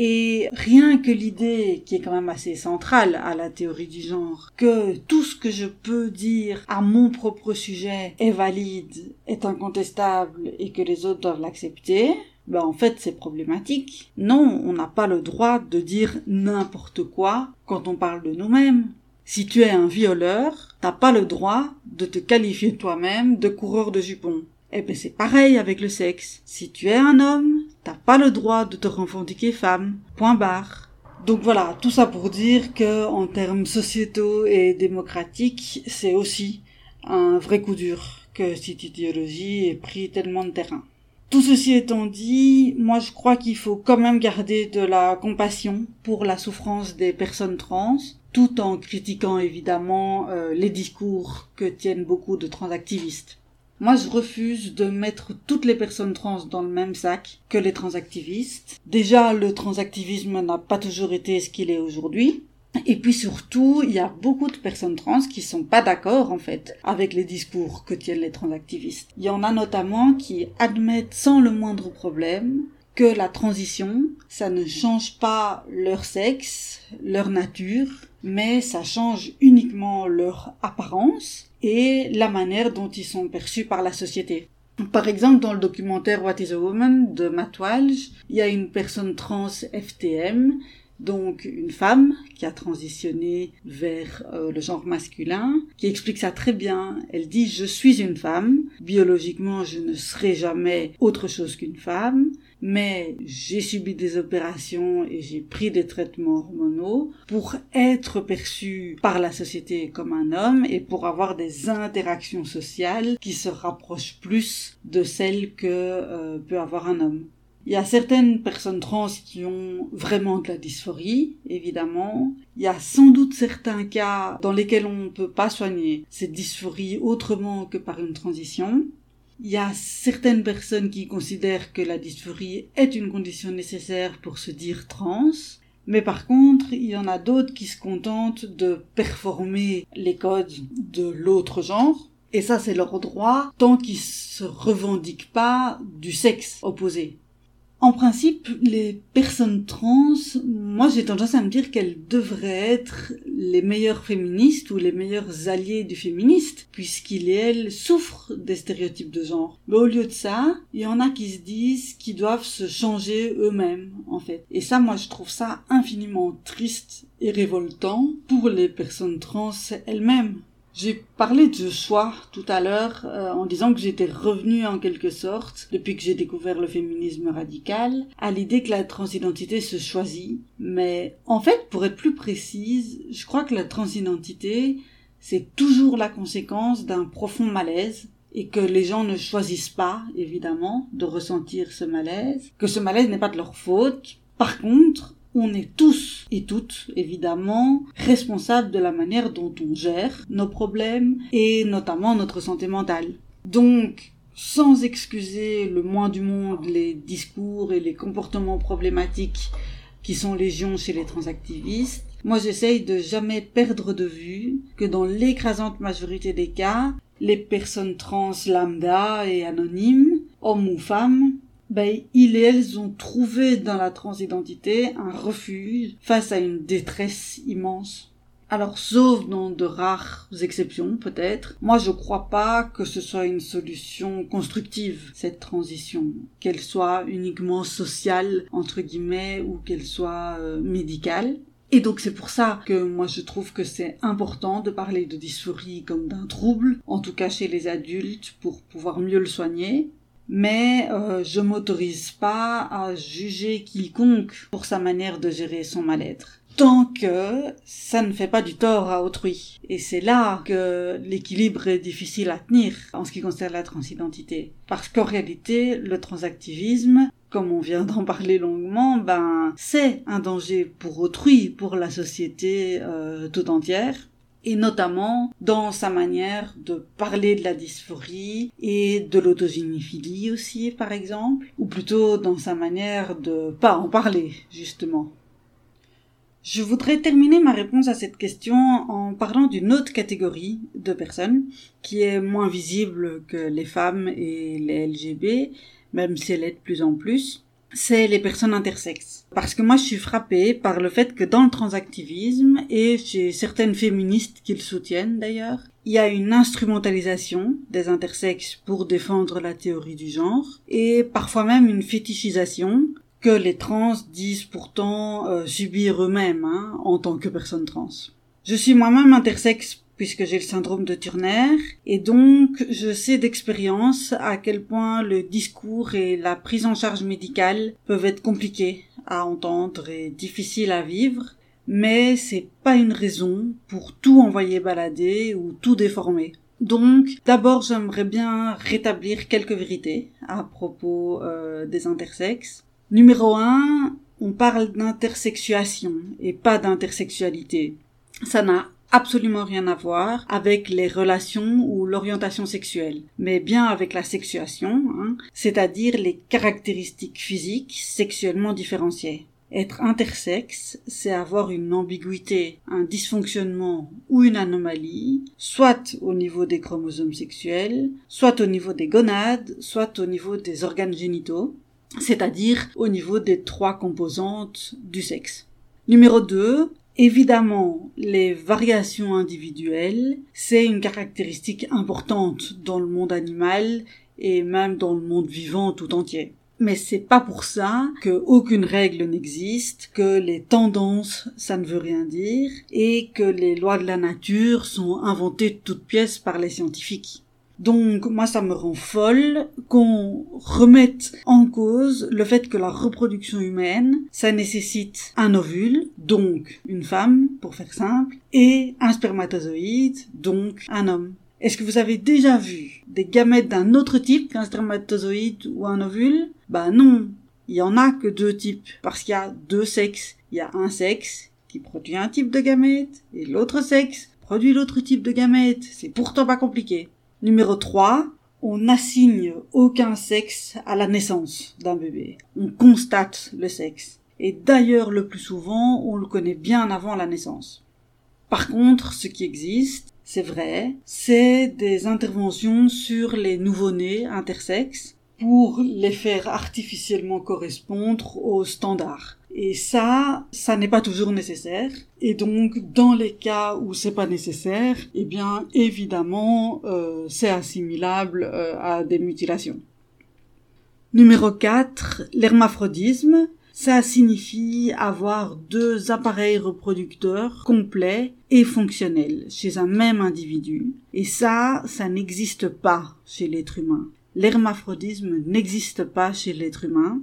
Et rien que l'idée, qui est quand même assez centrale à la théorie du genre, que tout ce que je peux dire à mon propre sujet est valide, est incontestable et que les autres doivent l'accepter, ben en fait c'est problématique. Non, on n'a pas le droit de dire n'importe quoi quand on parle de nous-mêmes. Si tu es un violeur, t'as pas le droit de te qualifier toi-même de coureur de jupons. Eh ben c'est pareil avec le sexe. Si tu es un homme, t'as pas le droit de te revendiquer femme. Point barre. Donc voilà, tout ça pour dire que en termes sociétaux et démocratiques, c'est aussi un vrai coup dur que cette idéologie ait pris tellement de terrain. Tout ceci étant dit, moi je crois qu'il faut quand même garder de la compassion pour la souffrance des personnes trans, tout en critiquant évidemment euh, les discours que tiennent beaucoup de transactivistes. Moi, je refuse de mettre toutes les personnes trans dans le même sac que les transactivistes. Déjà, le transactivisme n'a pas toujours été ce qu'il est aujourd'hui. Et puis surtout, il y a beaucoup de personnes trans qui sont pas d'accord, en fait, avec les discours que tiennent les transactivistes. Il y en a notamment qui admettent sans le moindre problème que la transition, ça ne change pas leur sexe, leur nature, mais ça change uniquement leur apparence et la manière dont ils sont perçus par la société. Par exemple, dans le documentaire What is a Woman de Matt Walsh, il y a une personne trans FTM donc une femme qui a transitionné vers euh, le genre masculin, qui explique ça très bien. Elle dit je suis une femme, biologiquement je ne serai jamais autre chose qu'une femme, mais j'ai subi des opérations et j'ai pris des traitements hormonaux pour être perçue par la société comme un homme et pour avoir des interactions sociales qui se rapprochent plus de celles que euh, peut avoir un homme. Il y a certaines personnes trans qui ont vraiment de la dysphorie, évidemment. Il y a sans doute certains cas dans lesquels on ne peut pas soigner cette dysphorie autrement que par une transition. Il y a certaines personnes qui considèrent que la dysphorie est une condition nécessaire pour se dire trans. Mais par contre, il y en a d'autres qui se contentent de performer les codes de l'autre genre. Et ça, c'est leur droit tant qu'ils se revendiquent pas du sexe opposé. En principe, les personnes trans, moi j'ai tendance à me dire qu'elles devraient être les meilleures féministes ou les meilleurs alliés du féministe, puisqu'ils et elles souffrent des stéréotypes de genre. Mais au lieu de ça, il y en a qui se disent qu'ils doivent se changer eux-mêmes, en fait. Et ça, moi je trouve ça infiniment triste et révoltant pour les personnes trans elles-mêmes. J'ai parlé de choix tout à l'heure euh, en disant que j'étais revenue en quelque sorte, depuis que j'ai découvert le féminisme radical, à l'idée que la transidentité se choisit. Mais en fait, pour être plus précise, je crois que la transidentité, c'est toujours la conséquence d'un profond malaise et que les gens ne choisissent pas, évidemment, de ressentir ce malaise, que ce malaise n'est pas de leur faute. Par contre, on est tous et toutes, évidemment, responsables de la manière dont on gère nos problèmes et notamment notre santé mentale. Donc, sans excuser le moins du monde les discours et les comportements problématiques qui sont légion chez les transactivistes, moi j'essaye de jamais perdre de vue que dans l'écrasante majorité des cas, les personnes trans lambda et anonymes, hommes ou femmes, ben, ils et elles ont trouvé dans la transidentité un refuge face à une détresse immense. Alors, sauf dans de rares exceptions, peut-être, moi je crois pas que ce soit une solution constructive, cette transition. Qu'elle soit uniquement sociale, entre guillemets, ou qu'elle soit euh, médicale. Et donc c'est pour ça que moi je trouve que c'est important de parler de dysphorie comme d'un trouble, en tout cas chez les adultes, pour pouvoir mieux le soigner mais euh, je m'autorise pas à juger quiconque pour sa manière de gérer son mal-être. Tant que ça ne fait pas du tort à autrui. Et c'est là que l'équilibre est difficile à tenir en ce qui concerne la transidentité. Parce qu'en réalité, le transactivisme, comme on vient d'en parler longuement, ben, c'est un danger pour autrui, pour la société euh, tout entière et notamment dans sa manière de parler de la dysphorie et de l'autogéniphilie aussi par exemple, ou plutôt dans sa manière de pas en parler justement. Je voudrais terminer ma réponse à cette question en parlant d'une autre catégorie de personnes qui est moins visible que les femmes et les LGB, même si elle est de plus en plus c'est les personnes intersexes. Parce que moi, je suis frappée par le fait que dans le transactivisme, et chez certaines féministes qui le soutiennent d'ailleurs, il y a une instrumentalisation des intersexes pour défendre la théorie du genre, et parfois même une fétichisation que les trans disent pourtant euh, subir eux-mêmes hein, en tant que personnes trans. Je suis moi-même intersexe puisque j'ai le syndrome de Turner, et donc je sais d'expérience à quel point le discours et la prise en charge médicale peuvent être compliqués à entendre et difficiles à vivre, mais c'est pas une raison pour tout envoyer balader ou tout déformer. Donc, d'abord, j'aimerais bien rétablir quelques vérités à propos euh, des intersexes. Numéro un, on parle d'intersexuation et pas d'intersexualité. Ça n'a absolument rien à voir avec les relations ou l'orientation sexuelle, mais bien avec la sexuation, hein, c'est-à-dire les caractéristiques physiques sexuellement différenciées. Être intersexe, c'est avoir une ambiguïté, un dysfonctionnement ou une anomalie, soit au niveau des chromosomes sexuels, soit au niveau des gonades, soit au niveau des organes génitaux, c'est-à-dire au niveau des trois composantes du sexe. Numéro 2, Évidemment, les variations individuelles, c'est une caractéristique importante dans le monde animal et même dans le monde vivant tout entier. Mais c'est pas pour ça que aucune règle n'existe, que les tendances, ça ne veut rien dire, et que les lois de la nature sont inventées de toutes pièces par les scientifiques. Donc moi ça me rend folle qu'on remette en cause le fait que la reproduction humaine, ça nécessite un ovule, donc une femme, pour faire simple, et un spermatozoïde, donc un homme. Est-ce que vous avez déjà vu des gamètes d'un autre type qu'un spermatozoïde ou un ovule? Bah non, il y en a que deux types, parce qu'il y a deux sexes. Il y a un sexe qui produit un type de gamète, et l'autre sexe produit l'autre type de gamète. C'est pourtant pas compliqué. Numéro 3, on n'assigne aucun sexe à la naissance d'un bébé. On constate le sexe. Et d'ailleurs, le plus souvent, on le connaît bien avant la naissance. Par contre, ce qui existe, c'est vrai, c'est des interventions sur les nouveau-nés intersexes pour les faire artificiellement correspondre aux standards. Et ça, ça n'est pas toujours nécessaire. Et donc, dans les cas où c'est pas nécessaire, eh bien, évidemment, euh, c'est assimilable euh, à des mutilations. Numéro 4, l'hermaphrodisme. Ça signifie avoir deux appareils reproducteurs complets et fonctionnels chez un même individu. Et ça, ça n'existe pas chez l'être humain. L'hermaphrodisme n'existe pas chez l'être humain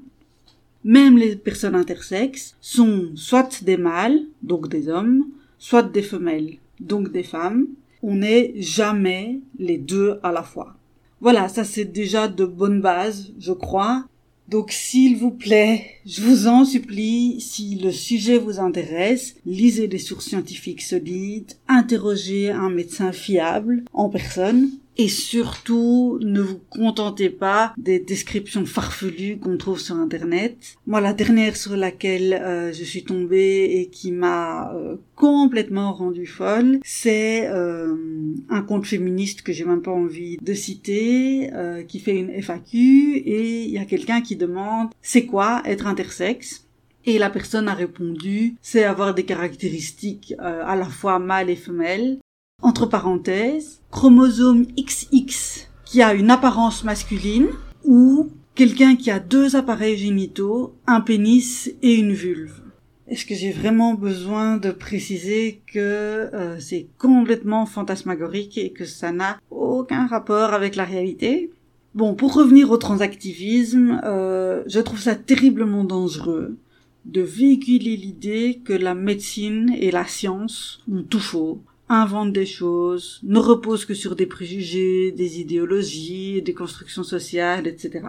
même les personnes intersexes sont soit des mâles, donc des hommes, soit des femelles, donc des femmes. On n'est jamais les deux à la fois. Voilà, ça c'est déjà de bonnes bases, je crois. Donc s'il vous plaît, je vous en supplie, si le sujet vous intéresse, lisez des sources scientifiques solides, interrogez un médecin fiable en personne, et surtout, ne vous contentez pas des descriptions farfelues qu'on trouve sur Internet. Moi, la dernière sur laquelle euh, je suis tombée et qui m'a euh, complètement rendue folle, c'est euh, un compte féministe que j'ai même pas envie de citer, qui fait une FAQ et il y a quelqu'un qui demande c'est quoi être intersexe? Et la personne a répondu, c'est avoir des caractéristiques à la fois mâles et femelles entre parenthèses, chromosome XX qui a une apparence masculine ou quelqu'un qui a deux appareils génitaux, un pénis et une vulve. Est-ce que j'ai vraiment besoin de préciser que euh, c'est complètement fantasmagorique et que ça n'a aucun rapport avec la réalité? Bon, pour revenir au transactivisme, euh, je trouve ça terriblement dangereux de véhiculer l'idée que la médecine et la science ont tout faux, invente des choses, ne repose que sur des préjugés, des idéologies, des constructions sociales, etc.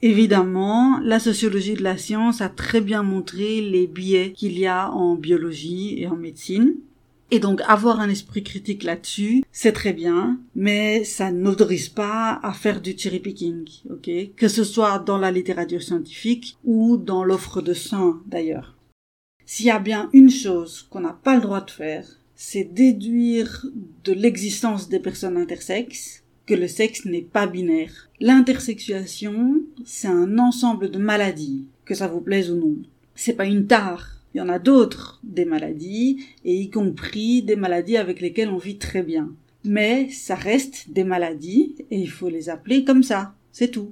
Évidemment, la sociologie de la science a très bien montré les biais qu'il y a en biologie et en médecine. Et donc avoir un esprit critique là-dessus, c'est très bien, mais ça n'autorise pas à faire du cherry picking, ok? Que ce soit dans la littérature scientifique ou dans l'offre de soins d'ailleurs. S'il y a bien une chose qu'on n'a pas le droit de faire, c'est déduire de l'existence des personnes intersexes que le sexe n'est pas binaire. L'intersexuation, c'est un ensemble de maladies, que ça vous plaise ou non. C'est pas une tare. Il y en a d'autres, des maladies, et y compris des maladies avec lesquelles on vit très bien. Mais ça reste des maladies, et il faut les appeler comme ça. C'est tout.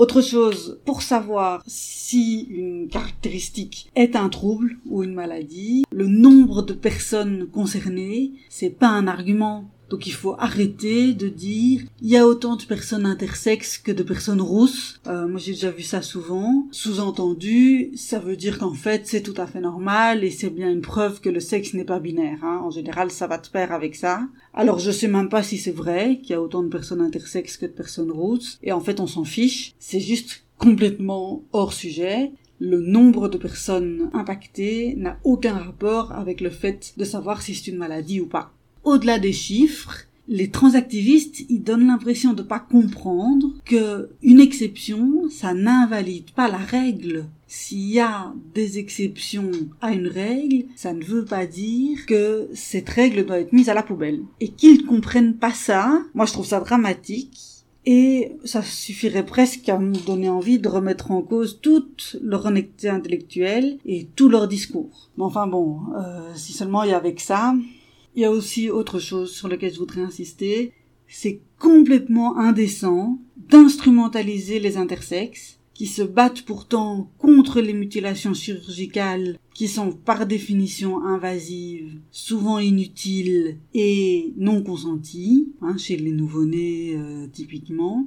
Autre chose, pour savoir si une caractéristique est un trouble ou une maladie, le nombre de personnes concernées, c'est pas un argument. Donc il faut arrêter de dire il y a autant de personnes intersexes que de personnes rousses. Euh, moi j'ai déjà vu ça souvent. Sous-entendu, ça veut dire qu'en fait c'est tout à fait normal et c'est bien une preuve que le sexe n'est pas binaire. Hein. En général ça va te pair avec ça. Alors je sais même pas si c'est vrai qu'il y a autant de personnes intersexes que de personnes rousses. Et en fait on s'en fiche. C'est juste complètement hors sujet le nombre de personnes impactées n'a aucun rapport avec le fait de savoir si c'est une maladie ou pas. Au-delà des chiffres, les transactivistes, ils donnent l'impression de pas comprendre que une exception, ça n'invalide pas la règle. S'il y a des exceptions à une règle, ça ne veut pas dire que cette règle doit être mise à la poubelle. Et qu'ils comprennent pas ça, moi je trouve ça dramatique. Et ça suffirait presque à nous donner envie de remettre en cause toute leur honnêteté intellectuelle et tout leur discours. Mais enfin bon, euh, si seulement il y avait que ça, il y a aussi autre chose sur laquelle je voudrais insister. C'est complètement indécent d'instrumentaliser les intersexes qui se battent pourtant contre les mutilations chirurgicales qui sont par définition invasives, souvent inutiles et non consenties, hein, chez les nouveau-nés euh, typiquement,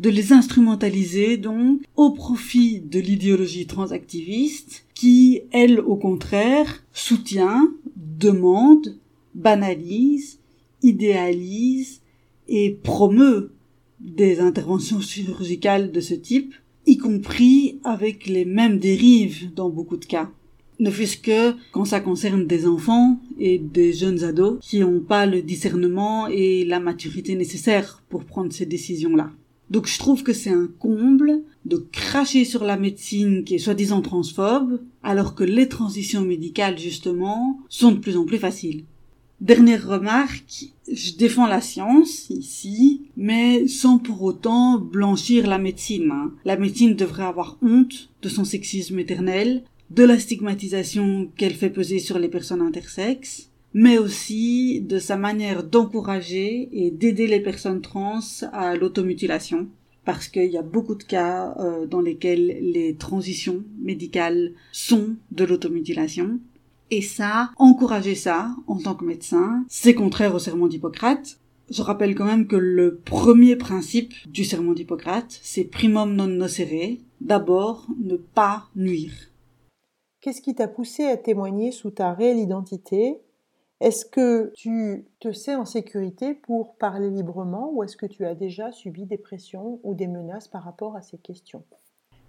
de les instrumentaliser donc au profit de l'idéologie transactiviste qui, elle, au contraire, soutient, demande banalise, idéalise et promeut des interventions chirurgicales de ce type, y compris avec les mêmes dérives dans beaucoup de cas. Ne fût-ce que quand ça concerne des enfants et des jeunes ados qui n'ont pas le discernement et la maturité nécessaires pour prendre ces décisions-là. Donc je trouve que c'est un comble de cracher sur la médecine qui est soi-disant transphobe, alors que les transitions médicales, justement, sont de plus en plus faciles. Dernière remarque, je défends la science ici, mais sans pour autant blanchir la médecine. Hein. La médecine devrait avoir honte de son sexisme éternel, de la stigmatisation qu'elle fait peser sur les personnes intersexes, mais aussi de sa manière d'encourager et d'aider les personnes trans à l'automutilation parce qu'il y a beaucoup de cas euh, dans lesquels les transitions médicales sont de l'automutilation et ça, encourager ça, en tant que médecin, c'est contraire au serment d'Hippocrate. Je rappelle quand même que le premier principe du serment d'Hippocrate, c'est primum non nocere, d'abord ne pas nuire. Qu'est-ce qui t'a poussé à témoigner sous ta réelle identité? Est-ce que tu te sais en sécurité pour parler librement ou est-ce que tu as déjà subi des pressions ou des menaces par rapport à ces questions?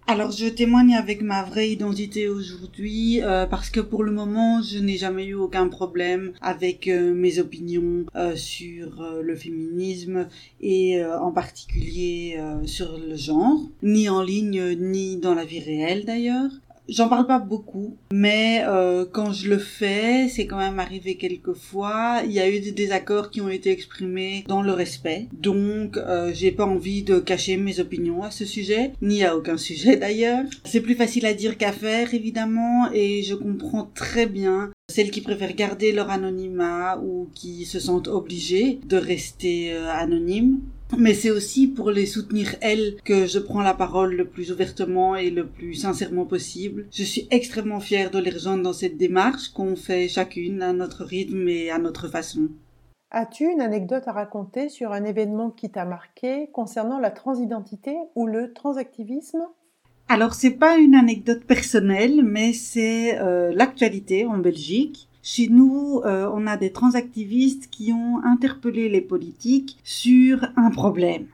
Alors je témoigne avec ma vraie identité aujourd'hui euh, parce que pour le moment je n'ai jamais eu aucun problème avec euh, mes opinions euh, sur le féminisme et en particulier sur le genre, ni en ligne ni dans la vie réelle d'ailleurs. J'en parle pas beaucoup, mais euh, quand je le fais, c'est quand même arrivé quelques fois. Il y a eu des désaccords qui ont été exprimés dans le respect, donc euh, j'ai pas envie de cacher mes opinions à ce sujet, ni à aucun sujet d'ailleurs. C'est plus facile à dire qu'à faire évidemment, et je comprends très bien celles qui préfèrent garder leur anonymat ou qui se sentent obligées de rester euh, anonymes. Mais c'est aussi pour les soutenir elles que je prends la parole le plus ouvertement et le plus sincèrement possible. Je suis extrêmement fière de les rejoindre dans cette démarche qu'on fait chacune à notre rythme et à notre façon. As-tu une anecdote à raconter sur un événement qui t'a marqué concernant la transidentité ou le transactivisme? Alors c'est pas une anecdote personnelle, mais c'est euh, l'actualité en Belgique. Chez nous, euh, on a des transactivistes qui ont interpellé les politiques sur un problème.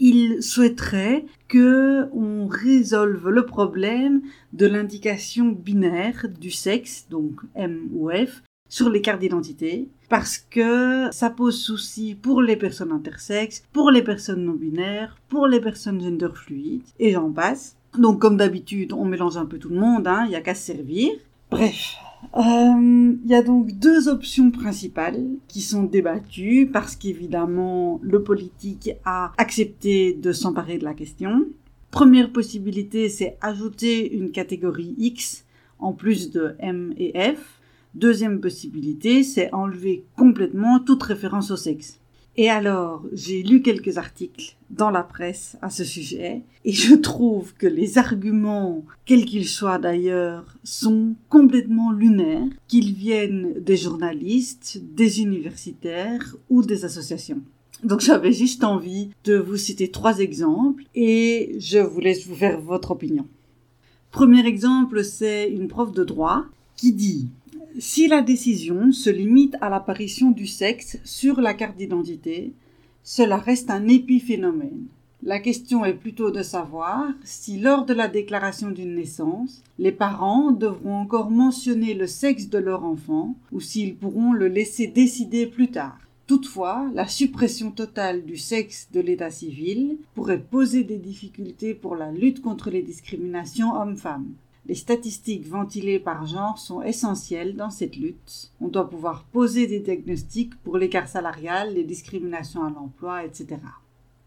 Ils souhaiteraient que on résolve le problème de l'indication binaire du sexe, donc M ou F, sur les cartes d'identité, parce que ça pose souci pour les personnes intersexes, pour les personnes non binaires, pour les personnes gender fluides, et j'en passe. Donc comme d'habitude, on mélange un peu tout le monde, hein, il n'y a qu'à se servir. Bref, il y a donc deux options principales qui sont débattues parce qu'évidemment le politique a accepté de s'emparer de la question. Première possibilité, c'est ajouter une catégorie X en plus de M et F. Deuxième possibilité, c'est enlever complètement toute référence au sexe. Et alors, j'ai lu quelques articles dans la presse à ce sujet, et je trouve que les arguments, quels qu'ils soient d'ailleurs, sont complètement lunaires, qu'ils viennent des journalistes, des universitaires ou des associations. Donc j'avais juste envie de vous citer trois exemples et je vous laisse vous faire votre opinion. Premier exemple, c'est une prof de droit qui dit si la décision se limite à l'apparition du sexe sur la carte d'identité, cela reste un épiphénomène. La question est plutôt de savoir si lors de la déclaration d'une naissance, les parents devront encore mentionner le sexe de leur enfant ou s'ils pourront le laisser décider plus tard. Toutefois, la suppression totale du sexe de l'état civil pourrait poser des difficultés pour la lutte contre les discriminations hommes-femmes. Les statistiques ventilées par genre sont essentielles dans cette lutte. On doit pouvoir poser des diagnostics pour l'écart salarial, les discriminations à l'emploi, etc.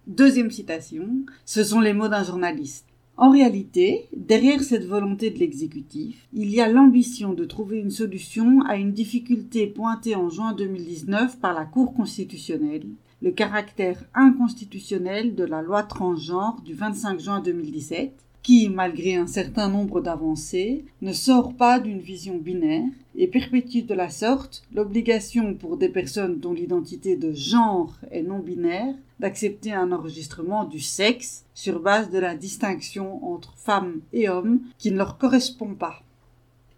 Deuxième citation, ce sont les mots d'un journaliste. En réalité, derrière cette volonté de l'exécutif, il y a l'ambition de trouver une solution à une difficulté pointée en juin 2019 par la Cour constitutionnelle, le caractère inconstitutionnel de la loi transgenre du 25 juin 2017, qui, malgré un certain nombre d'avancées, ne sort pas d'une vision binaire et perpétue de la sorte l'obligation pour des personnes dont l'identité de genre est non binaire d'accepter un enregistrement du sexe sur base de la distinction entre femmes et hommes qui ne leur correspond pas.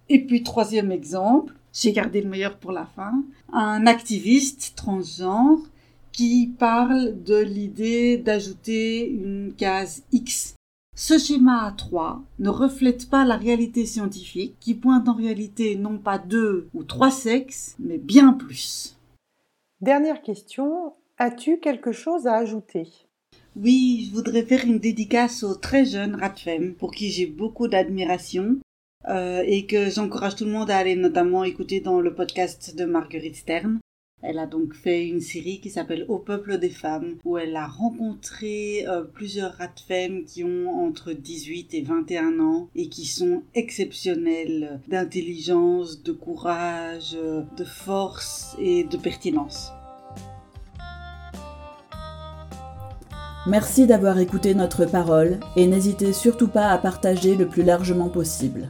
Et puis troisième exemple, j'ai gardé le meilleur pour la fin, un activiste transgenre qui parle de l'idée d'ajouter une case X ce schéma A3 ne reflète pas la réalité scientifique qui pointe en réalité non pas deux ou trois sexes, mais bien plus. Dernière question, as-tu quelque chose à ajouter? Oui, je voudrais faire une dédicace aux très jeunes Radfem pour qui j'ai beaucoup d'admiration euh, et que j'encourage tout le monde à aller notamment écouter dans le podcast de Marguerite Stern. Elle a donc fait une série qui s'appelle Au peuple des femmes, où elle a rencontré euh, plusieurs rat femmes qui ont entre 18 et 21 ans et qui sont exceptionnelles d'intelligence, de courage, de force et de pertinence. Merci d'avoir écouté notre parole et n'hésitez surtout pas à partager le plus largement possible.